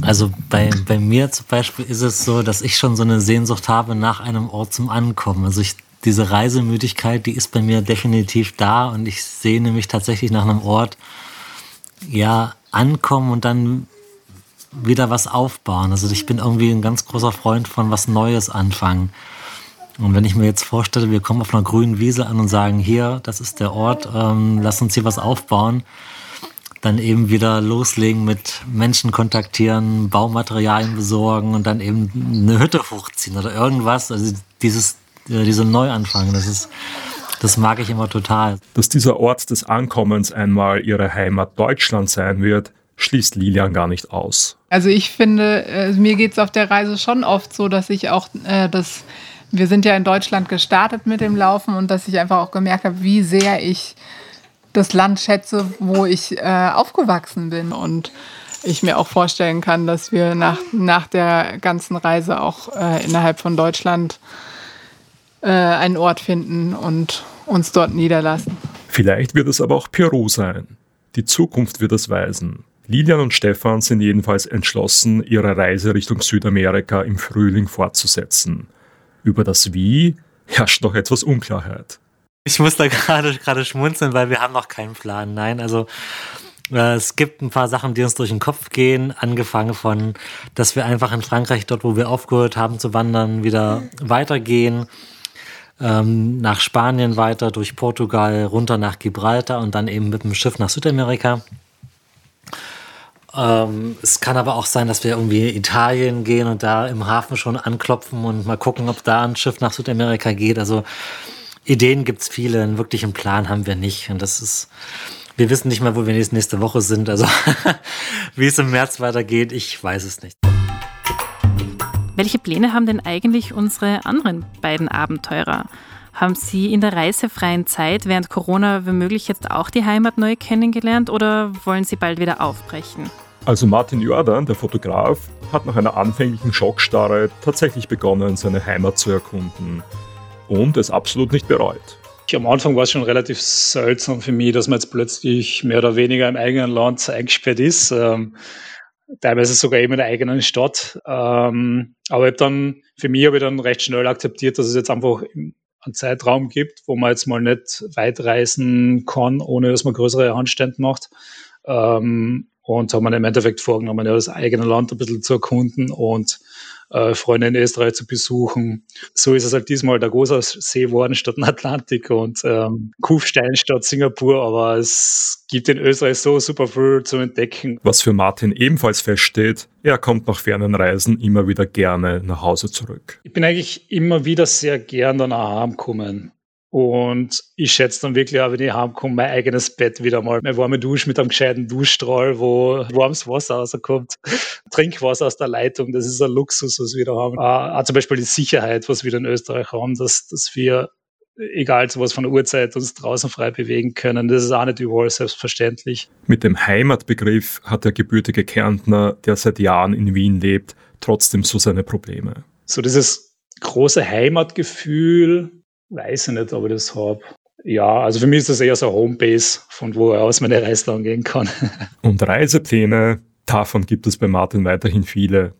Also bei, bei mir zum Beispiel ist es so, dass ich schon so eine Sehnsucht habe nach einem Ort zum Ankommen. Also ich, diese Reisemüdigkeit, die ist bei mir definitiv da und ich sehne mich tatsächlich nach einem Ort, ja, ankommen und dann wieder was aufbauen. Also ich bin irgendwie ein ganz großer Freund von was Neues anfangen. Und wenn ich mir jetzt vorstelle, wir kommen auf einer grünen Wiese an und sagen, hier, das ist der Ort, ähm, lass uns hier was aufbauen, dann eben wieder loslegen mit Menschen kontaktieren, Baumaterialien besorgen und dann eben eine Hütte hochziehen oder irgendwas. Also dieses, äh, diese Neuanfang, das ist, das mag ich immer total. Dass dieser Ort des Ankommens einmal ihre Heimat Deutschland sein wird, schließt Lilian gar nicht aus. Also ich finde, äh, mir geht es auf der Reise schon oft so, dass ich auch äh, das, wir sind ja in Deutschland gestartet mit dem Laufen und dass ich einfach auch gemerkt habe, wie sehr ich das Land schätze, wo ich äh, aufgewachsen bin und ich mir auch vorstellen kann, dass wir nach, nach der ganzen Reise auch äh, innerhalb von Deutschland äh, einen Ort finden und uns dort niederlassen. Vielleicht wird es aber auch Peru sein. Die Zukunft wird es weisen. Lilian und Stefan sind jedenfalls entschlossen, ihre Reise Richtung Südamerika im Frühling fortzusetzen. Über das Wie herrscht noch etwas Unklarheit. Ich muss da gerade gerade schmunzeln, weil wir haben noch keinen Plan. Nein, also äh, es gibt ein paar Sachen, die uns durch den Kopf gehen, angefangen von, dass wir einfach in Frankreich, dort wo wir aufgehört haben zu wandern, wieder weitergehen, ähm, nach Spanien weiter, durch Portugal, runter nach Gibraltar und dann eben mit dem Schiff nach Südamerika. Ähm, es kann aber auch sein, dass wir irgendwie Italien gehen und da im Hafen schon anklopfen und mal gucken, ob da ein Schiff nach Südamerika geht. Also Ideen gibt's viele, einen wirklichen Plan haben wir nicht. Und das ist, wir wissen nicht mal, wo wir nächste Woche sind. Also wie es im März weitergeht, ich weiß es nicht. Welche Pläne haben denn eigentlich unsere anderen beiden Abenteurer? Haben Sie in der reisefreien Zeit während Corona womöglich jetzt auch die Heimat neu kennengelernt oder wollen Sie bald wieder aufbrechen? Also Martin Jordan, der Fotograf, hat nach einer anfänglichen Schockstarre tatsächlich begonnen, seine Heimat zu erkunden und es absolut nicht bereut. Am Anfang war es schon relativ seltsam für mich, dass man jetzt plötzlich mehr oder weniger im eigenen Land eingesperrt ist. Ähm, teilweise sogar eben in der eigenen Stadt. Ähm, aber ich dann, für mich habe ich dann recht schnell akzeptiert, dass es jetzt einfach einen Zeitraum gibt, wo man jetzt mal nicht weit reisen kann, ohne dass man größere Handstände macht. Ähm, und haben wir im Endeffekt vorgenommen, ja, das eigene Land ein bisschen zu erkunden und äh, Freunde in Österreich zu besuchen. So ist es halt diesmal der große See geworden statt ein Atlantik und ähm, Kufstein statt Singapur, aber es gibt in Österreich so super viel zu entdecken. Was für Martin ebenfalls feststeht, er kommt nach fernen Reisen immer wieder gerne nach Hause zurück. Ich bin eigentlich immer wieder sehr gern danach heimgekommen. Und ich schätze dann wirklich auch, wenn ich heimkomme, mein eigenes Bett wieder mal. Meine warme Dusche mit einem gescheiten Duschstrahl, wo warmes Wasser rauskommt. Trinkwasser aus der Leitung, das ist ein Luxus, was wir da haben. Auch, auch zum Beispiel die Sicherheit, was wir in Österreich haben, dass, dass wir, egal zu was von der Uhrzeit, uns draußen frei bewegen können. Das ist auch nicht überall selbstverständlich. Mit dem Heimatbegriff hat der gebürtige Kärntner, der seit Jahren in Wien lebt, trotzdem so seine Probleme. So dieses große Heimatgefühl, Weiß ich nicht, ob ich das habe. Ja, also für mich ist das eher so eine Homebase, von wo aus meine Reise lang gehen kann. Und Reisepläne, davon gibt es bei Martin weiterhin viele.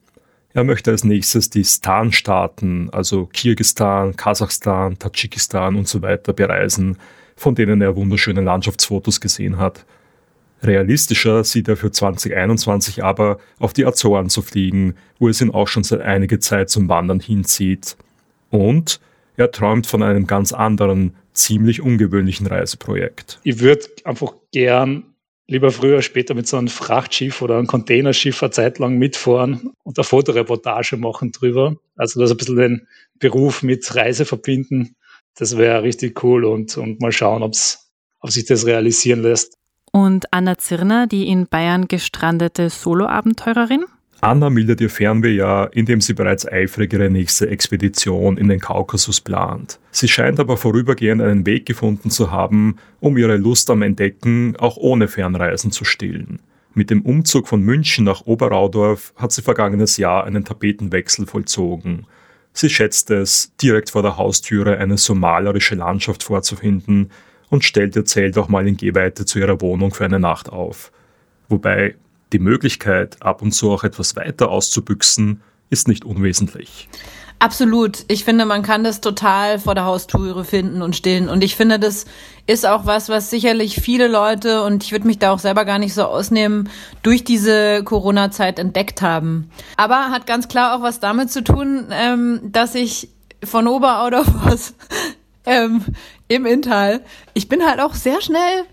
Er möchte als nächstes die Stan-Staaten, also Kirgistan, Kasachstan, Tadschikistan und so weiter bereisen, von denen er wunderschöne Landschaftsfotos gesehen hat. Realistischer sieht er für 2021 aber, auf die Azoren zu fliegen, wo es ihn auch schon seit einiger Zeit zum Wandern hinzieht. Und er träumt von einem ganz anderen, ziemlich ungewöhnlichen Reiseprojekt. Ich würde einfach gern lieber früher, später mit so einem Frachtschiff oder einem Containerschiff eine Zeit lang mitfahren und eine Fotoreportage machen drüber. Also das ein bisschen den Beruf mit Reise verbinden. Das wäre richtig cool und, und mal schauen, ob's, ob sich das realisieren lässt. Und Anna Zirner, die in Bayern gestrandete Soloabenteurerin? Anna mildert ihr Fernweh ja, indem sie bereits eifrig ihre nächste Expedition in den Kaukasus plant. Sie scheint aber vorübergehend einen Weg gefunden zu haben, um ihre Lust am Entdecken auch ohne Fernreisen zu stillen. Mit dem Umzug von München nach Oberaudorf hat sie vergangenes Jahr einen Tapetenwechsel vollzogen. Sie schätzt es, direkt vor der Haustüre eine so malerische Landschaft vorzufinden und stellt ihr Zelt auch mal in Gehweite zu ihrer Wohnung für eine Nacht auf. Wobei die Möglichkeit, ab und zu auch etwas weiter auszubüchsen, ist nicht unwesentlich. Absolut. Ich finde, man kann das total vor der Haustüre finden und stillen. Und ich finde, das ist auch was, was sicherlich viele Leute, und ich würde mich da auch selber gar nicht so ausnehmen, durch diese Corona-Zeit entdeckt haben. Aber hat ganz klar auch was damit zu tun, ähm, dass ich von Oberauder aus ähm, im Inntal, ich bin halt auch sehr schnell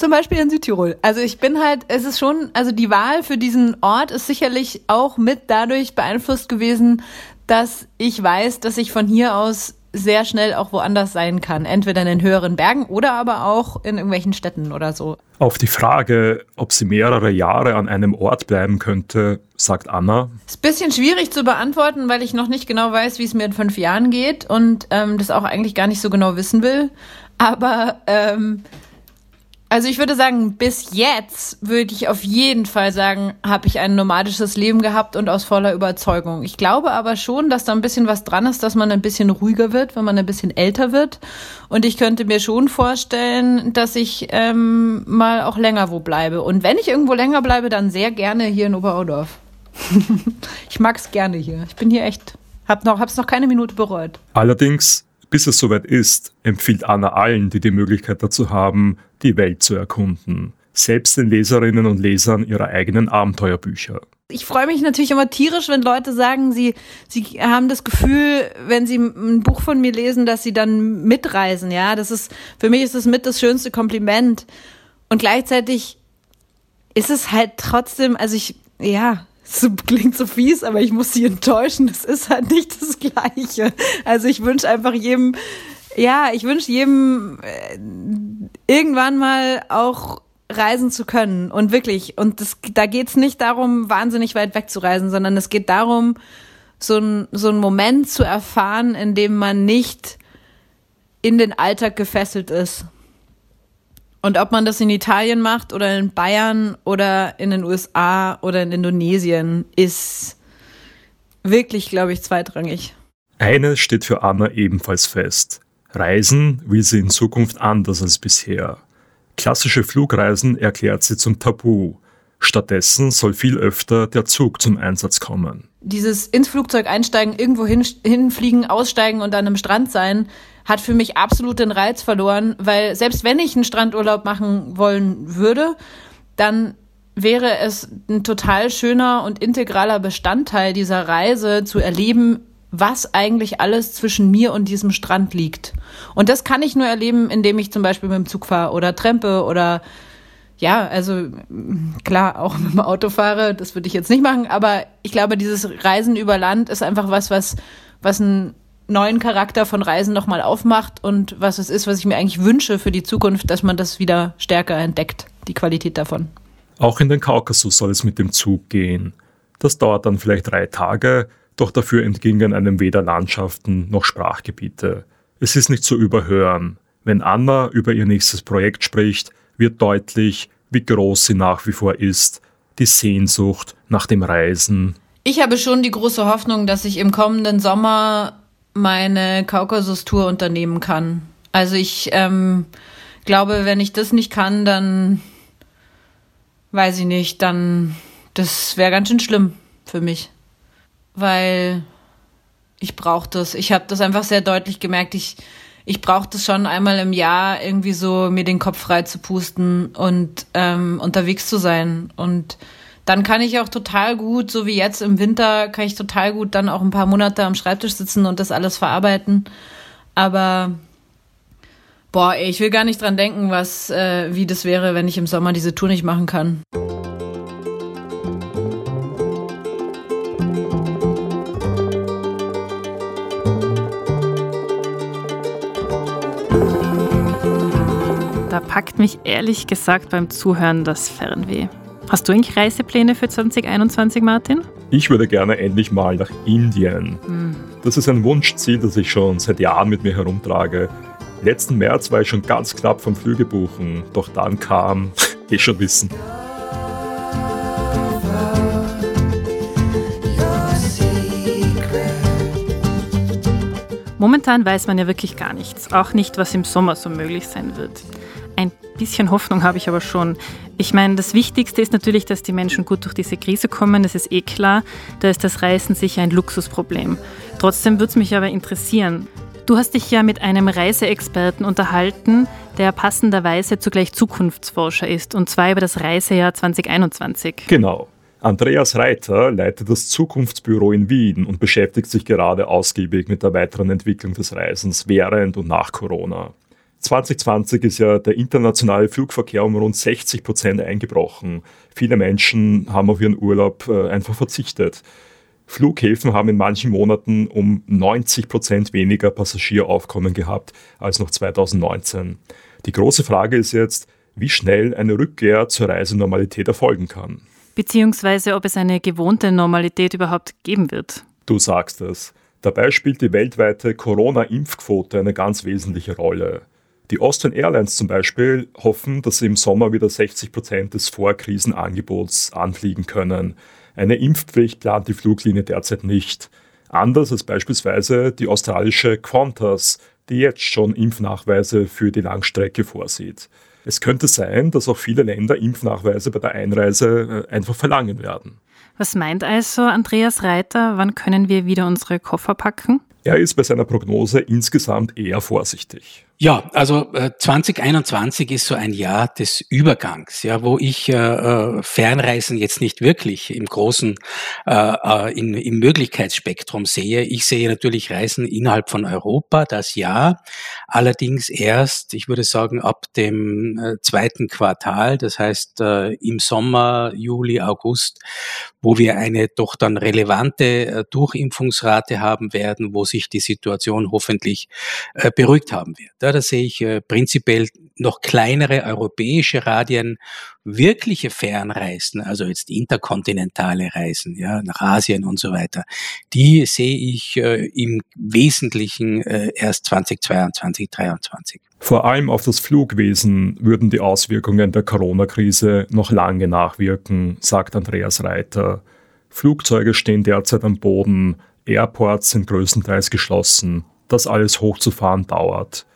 zum Beispiel in Südtirol. Also ich bin halt, es ist schon, also die Wahl für diesen Ort ist sicherlich auch mit dadurch beeinflusst gewesen, dass ich weiß, dass ich von hier aus sehr schnell auch woanders sein kann. Entweder in den höheren Bergen oder aber auch in irgendwelchen Städten oder so. Auf die Frage, ob sie mehrere Jahre an einem Ort bleiben könnte, sagt Anna. Ist ein bisschen schwierig zu beantworten, weil ich noch nicht genau weiß, wie es mir in fünf Jahren geht und ähm, das auch eigentlich gar nicht so genau wissen will. Aber ähm, also ich würde sagen, bis jetzt würde ich auf jeden Fall sagen, habe ich ein nomadisches Leben gehabt und aus voller Überzeugung. Ich glaube aber schon, dass da ein bisschen was dran ist, dass man ein bisschen ruhiger wird, wenn man ein bisschen älter wird. Und ich könnte mir schon vorstellen, dass ich ähm, mal auch länger wo bleibe. Und wenn ich irgendwo länger bleibe, dann sehr gerne hier in Oberaudorf. ich mag es gerne hier. Ich bin hier echt, hab noch, hab's noch keine Minute bereut. Allerdings bis es soweit ist, empfiehlt Anna allen, die die Möglichkeit dazu haben, die Welt zu erkunden. Selbst den Leserinnen und Lesern ihrer eigenen Abenteuerbücher. Ich freue mich natürlich immer tierisch, wenn Leute sagen, sie, sie haben das Gefühl, wenn sie ein Buch von mir lesen, dass sie dann mitreisen. Ja, das ist, für mich ist das mit das schönste Kompliment. Und gleichzeitig ist es halt trotzdem, also ich, ja, es klingt so fies, aber ich muss sie enttäuschen. Es ist halt nicht das Gleiche. Also ich wünsche einfach jedem, ja, ich wünsche jedem äh, irgendwann mal auch reisen zu können. Und wirklich, und das, da geht's nicht darum, wahnsinnig weit weg zu reisen, sondern es geht darum, so ein, so ein Moment zu erfahren, in dem man nicht in den Alltag gefesselt ist. Und ob man das in Italien macht oder in Bayern oder in den USA oder in Indonesien, ist wirklich, glaube ich, zweitrangig. Eines steht für Anna ebenfalls fest. Reisen will sie in Zukunft anders als bisher. Klassische Flugreisen erklärt sie zum Tabu. Stattdessen soll viel öfter der Zug zum Einsatz kommen. Dieses ins Flugzeug einsteigen, irgendwo hin, hinfliegen, aussteigen und dann am Strand sein, hat für mich absolut den Reiz verloren, weil selbst wenn ich einen Strandurlaub machen wollen würde, dann wäre es ein total schöner und integraler Bestandteil dieser Reise zu erleben, was eigentlich alles zwischen mir und diesem Strand liegt. Und das kann ich nur erleben, indem ich zum Beispiel mit dem Zug fahre oder Trempe oder ja, also klar, auch mit dem Auto fahre, das würde ich jetzt nicht machen, aber ich glaube, dieses Reisen über Land ist einfach was, was, was einen neuen Charakter von Reisen nochmal aufmacht und was es ist, was ich mir eigentlich wünsche für die Zukunft, dass man das wieder stärker entdeckt, die Qualität davon. Auch in den Kaukasus soll es mit dem Zug gehen. Das dauert dann vielleicht drei Tage, doch dafür entgingen einem weder Landschaften noch Sprachgebiete. Es ist nicht zu überhören. Wenn Anna über ihr nächstes Projekt spricht, wird deutlich, wie groß sie nach wie vor ist, die Sehnsucht nach dem Reisen. Ich habe schon die große Hoffnung, dass ich im kommenden Sommer meine Kaukasus-Tour unternehmen kann. Also ich ähm, glaube, wenn ich das nicht kann, dann weiß ich nicht, dann das wäre ganz schön schlimm für mich weil ich brauche das. Ich habe das einfach sehr deutlich gemerkt. Ich, ich brauche das schon einmal im Jahr, irgendwie so mir den Kopf frei zu pusten und ähm, unterwegs zu sein. Und dann kann ich auch total gut, so wie jetzt im Winter, kann ich total gut dann auch ein paar Monate am Schreibtisch sitzen und das alles verarbeiten. Aber boah, ich will gar nicht dran denken, was, äh, wie das wäre, wenn ich im Sommer diese Tour nicht machen kann. Packt mich ehrlich gesagt beim Zuhören das Fernweh. Hast du eigentlich Reisepläne für 2021, Martin? Ich würde gerne endlich mal nach Indien. Hm. Das ist ein Wunschziel, das ich schon seit Jahren mit mir herumtrage. Letzten März war ich schon ganz knapp vom Flüge buchen, doch dann kam, eh schon wissen. Momentan weiß man ja wirklich gar nichts, auch nicht, was im Sommer so möglich sein wird. Ein bisschen Hoffnung habe ich aber schon. Ich meine, das Wichtigste ist natürlich, dass die Menschen gut durch diese Krise kommen. Das ist eh klar. Da ist das Reisen sicher ein Luxusproblem. Trotzdem würde es mich aber interessieren. Du hast dich ja mit einem Reiseexperten unterhalten, der passenderweise zugleich Zukunftsforscher ist, und zwar über das Reisejahr 2021. Genau. Andreas Reiter leitet das Zukunftsbüro in Wien und beschäftigt sich gerade ausgiebig mit der weiteren Entwicklung des Reisens während und nach Corona. 2020 ist ja der internationale Flugverkehr um rund 60 Prozent eingebrochen. Viele Menschen haben auf ihren Urlaub äh, einfach verzichtet. Flughäfen haben in manchen Monaten um 90 Prozent weniger Passagieraufkommen gehabt als noch 2019. Die große Frage ist jetzt, wie schnell eine Rückkehr zur Reisenormalität erfolgen kann. Beziehungsweise ob es eine gewohnte Normalität überhaupt geben wird. Du sagst es. Dabei spielt die weltweite Corona-Impfquote eine ganz wesentliche Rolle. Die Austrian Airlines zum Beispiel hoffen, dass sie im Sommer wieder 60 Prozent des Vorkrisenangebots anfliegen können. Eine Impfpflicht plant die Fluglinie derzeit nicht. Anders als beispielsweise die australische Qantas, die jetzt schon Impfnachweise für die Langstrecke vorsieht. Es könnte sein, dass auch viele Länder Impfnachweise bei der Einreise äh, einfach verlangen werden. Was meint also Andreas Reiter, wann können wir wieder unsere Koffer packen? Er ist bei seiner Prognose insgesamt eher vorsichtig. Ja, also äh, 2021 ist so ein Jahr des Übergangs, ja, wo ich äh, äh, Fernreisen jetzt nicht wirklich im großen äh, äh, in, im Möglichkeitsspektrum sehe. Ich sehe natürlich Reisen innerhalb von Europa, das ja, allerdings erst, ich würde sagen, ab dem äh, zweiten Quartal, das heißt äh, im Sommer, Juli, August, wo wir eine doch dann relevante äh, Durchimpfungsrate haben werden, wo sich die Situation hoffentlich äh, beruhigt haben wird. Da sehe ich äh, prinzipiell noch kleinere europäische Radien, wirkliche Fernreisen, also jetzt interkontinentale Reisen, ja, nach Asien und so weiter, die sehe ich äh, im Wesentlichen äh, erst 2022, 2023. Vor allem auf das Flugwesen würden die Auswirkungen der Corona-Krise noch lange nachwirken, sagt Andreas Reiter. Flugzeuge stehen derzeit am Boden, Airports sind größtenteils geschlossen. Das alles hochzufahren dauert.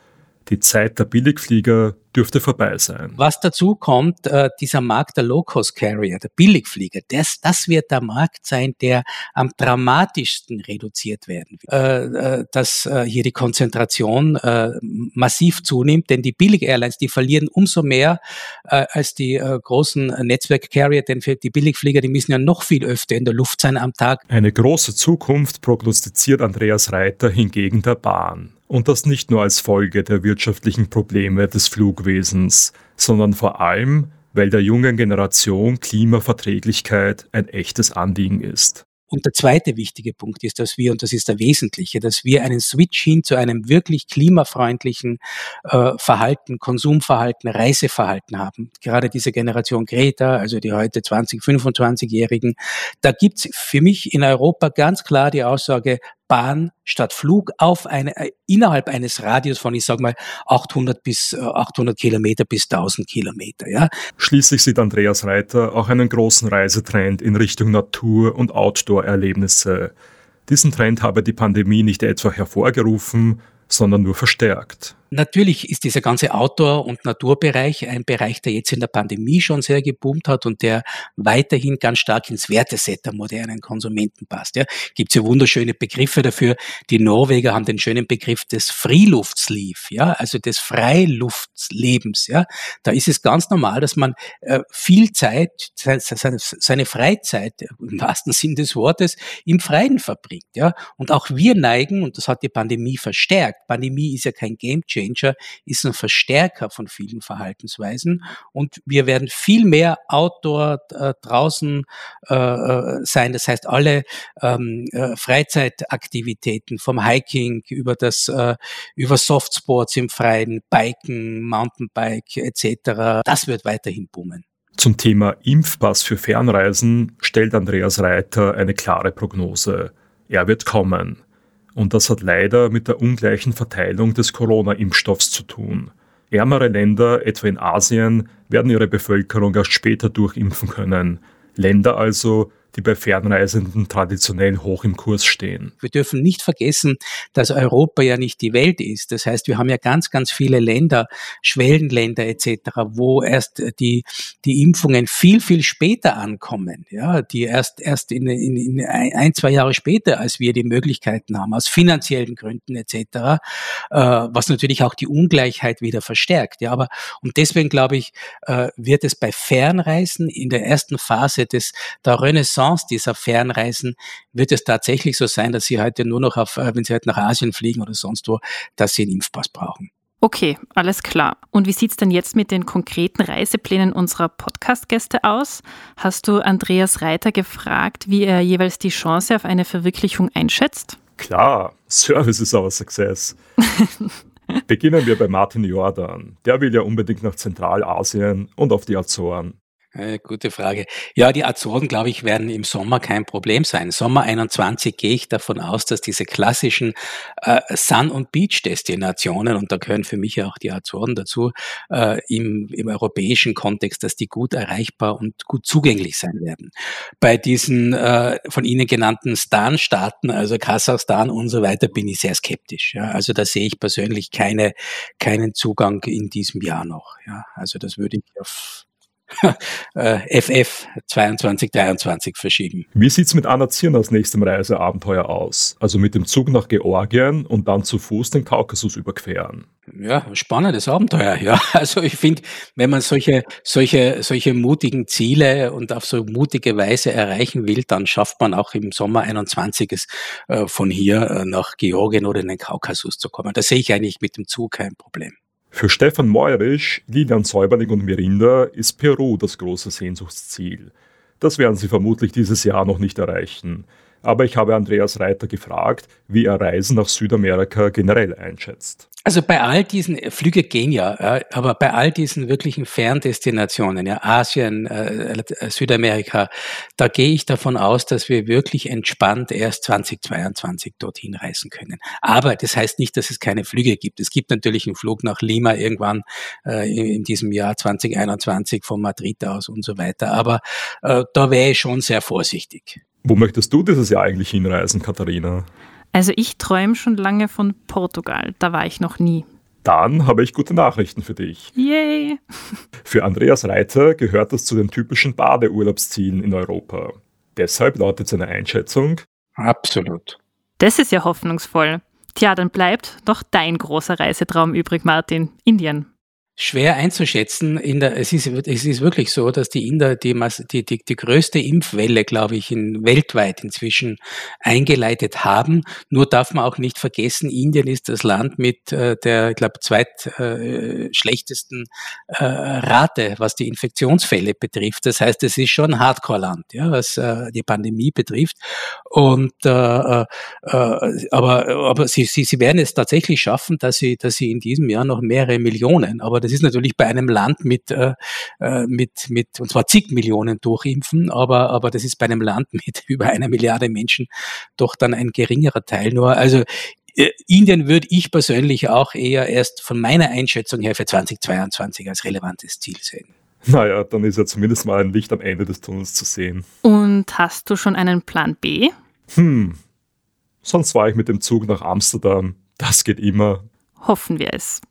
Die Zeit der Billigflieger dürfte vorbei sein. Was dazu kommt, äh, dieser Markt der Low-Cost-Carrier, der Billigflieger, das, das wird der Markt sein, der am dramatischsten reduziert werden wird. Äh, äh, dass äh, hier die Konzentration äh, massiv zunimmt, denn die Billig-Airlines, die verlieren umso mehr äh, als die großen Netzwerk-Carrier, denn für die Billigflieger, die müssen ja noch viel öfter in der Luft sein am Tag. Eine große Zukunft prognostiziert Andreas Reiter hingegen der Bahn. Und das nicht nur als Folge der wirtschaftlichen Probleme des Flugwesens, sondern vor allem, weil der jungen Generation Klimaverträglichkeit ein echtes Anliegen ist. Und der zweite wichtige Punkt ist, dass wir, und das ist der wesentliche, dass wir einen Switch hin zu einem wirklich klimafreundlichen äh, Verhalten, Konsumverhalten, Reiseverhalten haben. Gerade diese Generation Greta, also die heute 20, 25-Jährigen, da gibt's für mich in Europa ganz klar die Aussage, Bahn statt Flug auf eine, äh, innerhalb eines Radius von, ich sage mal, 800 bis 800 äh, Kilometer bis 1000 Kilometer. Ja. Schließlich sieht Andreas Reiter auch einen großen Reisetrend in Richtung Natur- und Outdoor-Erlebnisse. Diesen Trend habe die Pandemie nicht etwa hervorgerufen, sondern nur verstärkt. Natürlich ist dieser ganze Outdoor- und Naturbereich ein Bereich, der jetzt in der Pandemie schon sehr geboomt hat und der weiterhin ganz stark ins Werteset der modernen Konsumenten passt. Ja. Gibt es ja wunderschöne Begriffe dafür. Die Norweger haben den schönen Begriff des Freeluftsleaf, ja, also des Freiluftlebens. Ja. Da ist es ganz normal, dass man äh, viel Zeit, seine, seine Freizeit im wahrsten Sinn des Wortes im Freien verbringt. Ja. Und auch wir neigen, und das hat die Pandemie verstärkt, Pandemie ist ja kein Game Changer ist ein Verstärker von vielen Verhaltensweisen und wir werden viel mehr outdoor äh, draußen äh, äh, sein. Das heißt, alle ähm, äh, Freizeitaktivitäten vom Hiking über das äh, über Softsports im Freien, Biken, Mountainbike etc. Das wird weiterhin boomen. Zum Thema Impfpass für Fernreisen stellt Andreas Reiter eine klare Prognose. Er wird kommen. Und das hat leider mit der ungleichen Verteilung des Corona-Impfstoffs zu tun. Ärmere Länder, etwa in Asien, werden ihre Bevölkerung erst später durchimpfen können. Länder also, die bei Fernreisenden traditionell hoch im Kurs stehen. Wir dürfen nicht vergessen, dass Europa ja nicht die Welt ist. Das heißt, wir haben ja ganz, ganz viele Länder, Schwellenländer etc., wo erst die, die Impfungen viel, viel später ankommen, ja, die erst, erst in, in, in ein, zwei Jahre später, als wir die Möglichkeiten haben, aus finanziellen Gründen etc., äh, was natürlich auch die Ungleichheit wieder verstärkt. Ja, aber und deswegen glaube ich, äh, wird es bei Fernreisen in der ersten Phase des der Renaissance Chance dieser Fernreisen wird es tatsächlich so sein, dass Sie heute nur noch auf, äh, wenn Sie heute nach Asien fliegen oder sonst wo, dass Sie einen Impfpass brauchen. Okay, alles klar. Und wie sieht es denn jetzt mit den konkreten Reiseplänen unserer Podcast-Gäste aus? Hast du Andreas Reiter gefragt, wie er jeweils die Chance auf eine Verwirklichung einschätzt? Klar, Service ist our success. Beginnen wir bei Martin Jordan. Der will ja unbedingt nach Zentralasien und auf die Azoren. Äh, gute Frage. Ja, die Azoren, glaube ich, werden im Sommer kein Problem sein. Sommer 21 gehe ich davon aus, dass diese klassischen äh, Sun- und Beach-Destinationen, und da gehören für mich auch die Azoren dazu, äh, im, im europäischen Kontext, dass die gut erreichbar und gut zugänglich sein werden. Bei diesen äh, von Ihnen genannten Stan-Staaten, also Kasachstan und so weiter, bin ich sehr skeptisch. Ja. Also da sehe ich persönlich keine, keinen Zugang in diesem Jahr noch. Ja. Also das würde ich auf FF 22, 23 verschieben. Wie sieht's mit Anna Zirners nächstem Reiseabenteuer aus? Also mit dem Zug nach Georgien und dann zu Fuß den Kaukasus überqueren. Ja, spannendes Abenteuer, ja. Also ich finde, wenn man solche, solche, solche mutigen Ziele und auf so mutige Weise erreichen will, dann schafft man auch im Sommer 21 es äh, von hier äh, nach Georgien oder in den Kaukasus zu kommen. Da sehe ich eigentlich mit dem Zug kein Problem. Für Stefan Meurisch, Lilian Säuberling und Mirinda ist Peru das große Sehnsuchtsziel. Das werden sie vermutlich dieses Jahr noch nicht erreichen. Aber ich habe Andreas Reiter gefragt, wie er Reisen nach Südamerika generell einschätzt. Also bei all diesen äh, Flüge gehen ja, aber bei all diesen wirklichen Ferndestinationen, ja, Asien, äh, äh, Südamerika, da gehe ich davon aus, dass wir wirklich entspannt erst 2022 dorthin reisen können. Aber das heißt nicht, dass es keine Flüge gibt. Es gibt natürlich einen Flug nach Lima irgendwann äh, in, in, diesem Jahr 2021 von Madrid aus und so weiter. Aber äh, da wäre ich schon sehr vorsichtig. Wo möchtest du dieses Jahr eigentlich hinreisen, Katharina? Also ich träume schon lange von Portugal, da war ich noch nie. Dann habe ich gute Nachrichten für dich. Yay! Für Andreas Reiter gehört das zu den typischen Badeurlaubszielen in Europa. Deshalb lautet seine Einschätzung Absolut. Das ist ja hoffnungsvoll. Tja, dann bleibt doch dein großer Reisetraum übrig, Martin. Indien schwer einzuschätzen. In der, es, ist, es ist wirklich so, dass die Inder die, die, die, die größte Impfwelle, glaube ich, in, weltweit inzwischen eingeleitet haben. Nur darf man auch nicht vergessen, Indien ist das Land mit äh, der, ich glaube, zweitschlechtesten äh, äh, Rate, was die Infektionsfälle betrifft. Das heißt, es ist schon ein Hardcore-Land, ja, was äh, die Pandemie betrifft. Und äh, äh, aber, aber sie, sie, sie werden es tatsächlich schaffen, dass sie, dass sie in diesem Jahr noch mehrere Millionen, aber das ist natürlich bei einem Land mit, äh, äh, mit, mit, und zwar zig Millionen durchimpfen, aber, aber das ist bei einem Land mit über einer Milliarde Menschen doch dann ein geringerer Teil nur. Also äh, Indien würde ich persönlich auch eher erst von meiner Einschätzung her für 2022 als relevantes Ziel sehen. Naja, dann ist ja zumindest mal ein Licht am Ende des Tunnels zu sehen. Und hast du schon einen Plan B? Hm, sonst war ich mit dem Zug nach Amsterdam. Das geht immer. Hoffen wir es.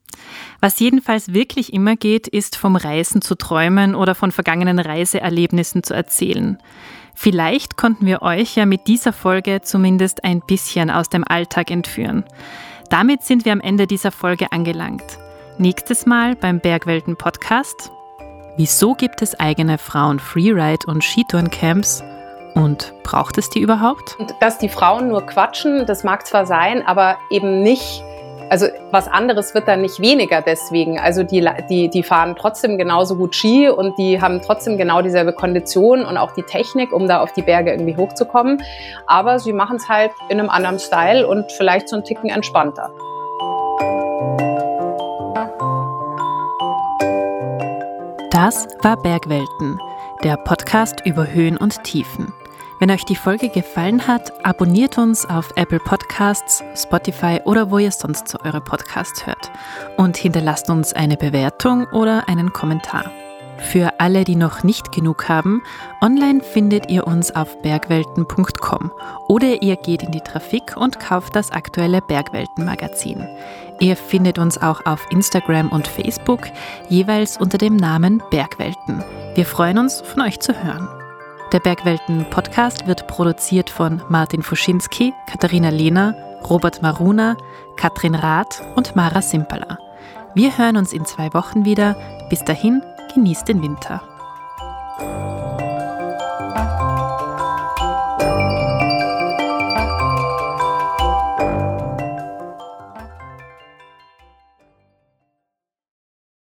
Was jedenfalls wirklich immer geht, ist vom Reisen zu träumen oder von vergangenen Reiseerlebnissen zu erzählen. Vielleicht konnten wir euch ja mit dieser Folge zumindest ein bisschen aus dem Alltag entführen. Damit sind wir am Ende dieser Folge angelangt. Nächstes Mal beim Bergwelten Podcast. Wieso gibt es eigene Frauen-Freeride- und Skitourencamps? Und braucht es die überhaupt? Dass die Frauen nur quatschen, das mag zwar sein, aber eben nicht also was anderes wird dann nicht weniger deswegen. Also die, die, die fahren trotzdem genauso gut Ski und die haben trotzdem genau dieselbe Kondition und auch die Technik, um da auf die Berge irgendwie hochzukommen. Aber sie machen es halt in einem anderen Style und vielleicht so einen Ticken entspannter. Das war Bergwelten, der Podcast über Höhen und Tiefen. Wenn euch die Folge gefallen hat, abonniert uns auf Apple Podcasts, Spotify oder wo ihr sonst so eure Podcasts hört und hinterlasst uns eine Bewertung oder einen Kommentar. Für alle, die noch nicht genug haben, online findet ihr uns auf bergwelten.com oder ihr geht in die Trafik und kauft das aktuelle Bergwelten-Magazin. Ihr findet uns auch auf Instagram und Facebook, jeweils unter dem Namen Bergwelten. Wir freuen uns, von euch zu hören. Der Bergwelten-Podcast wird produziert von Martin Fuschinski, Katharina Lehner, Robert Maruna, Katrin Rath und Mara Simpala. Wir hören uns in zwei Wochen wieder. Bis dahin, genießt den Winter.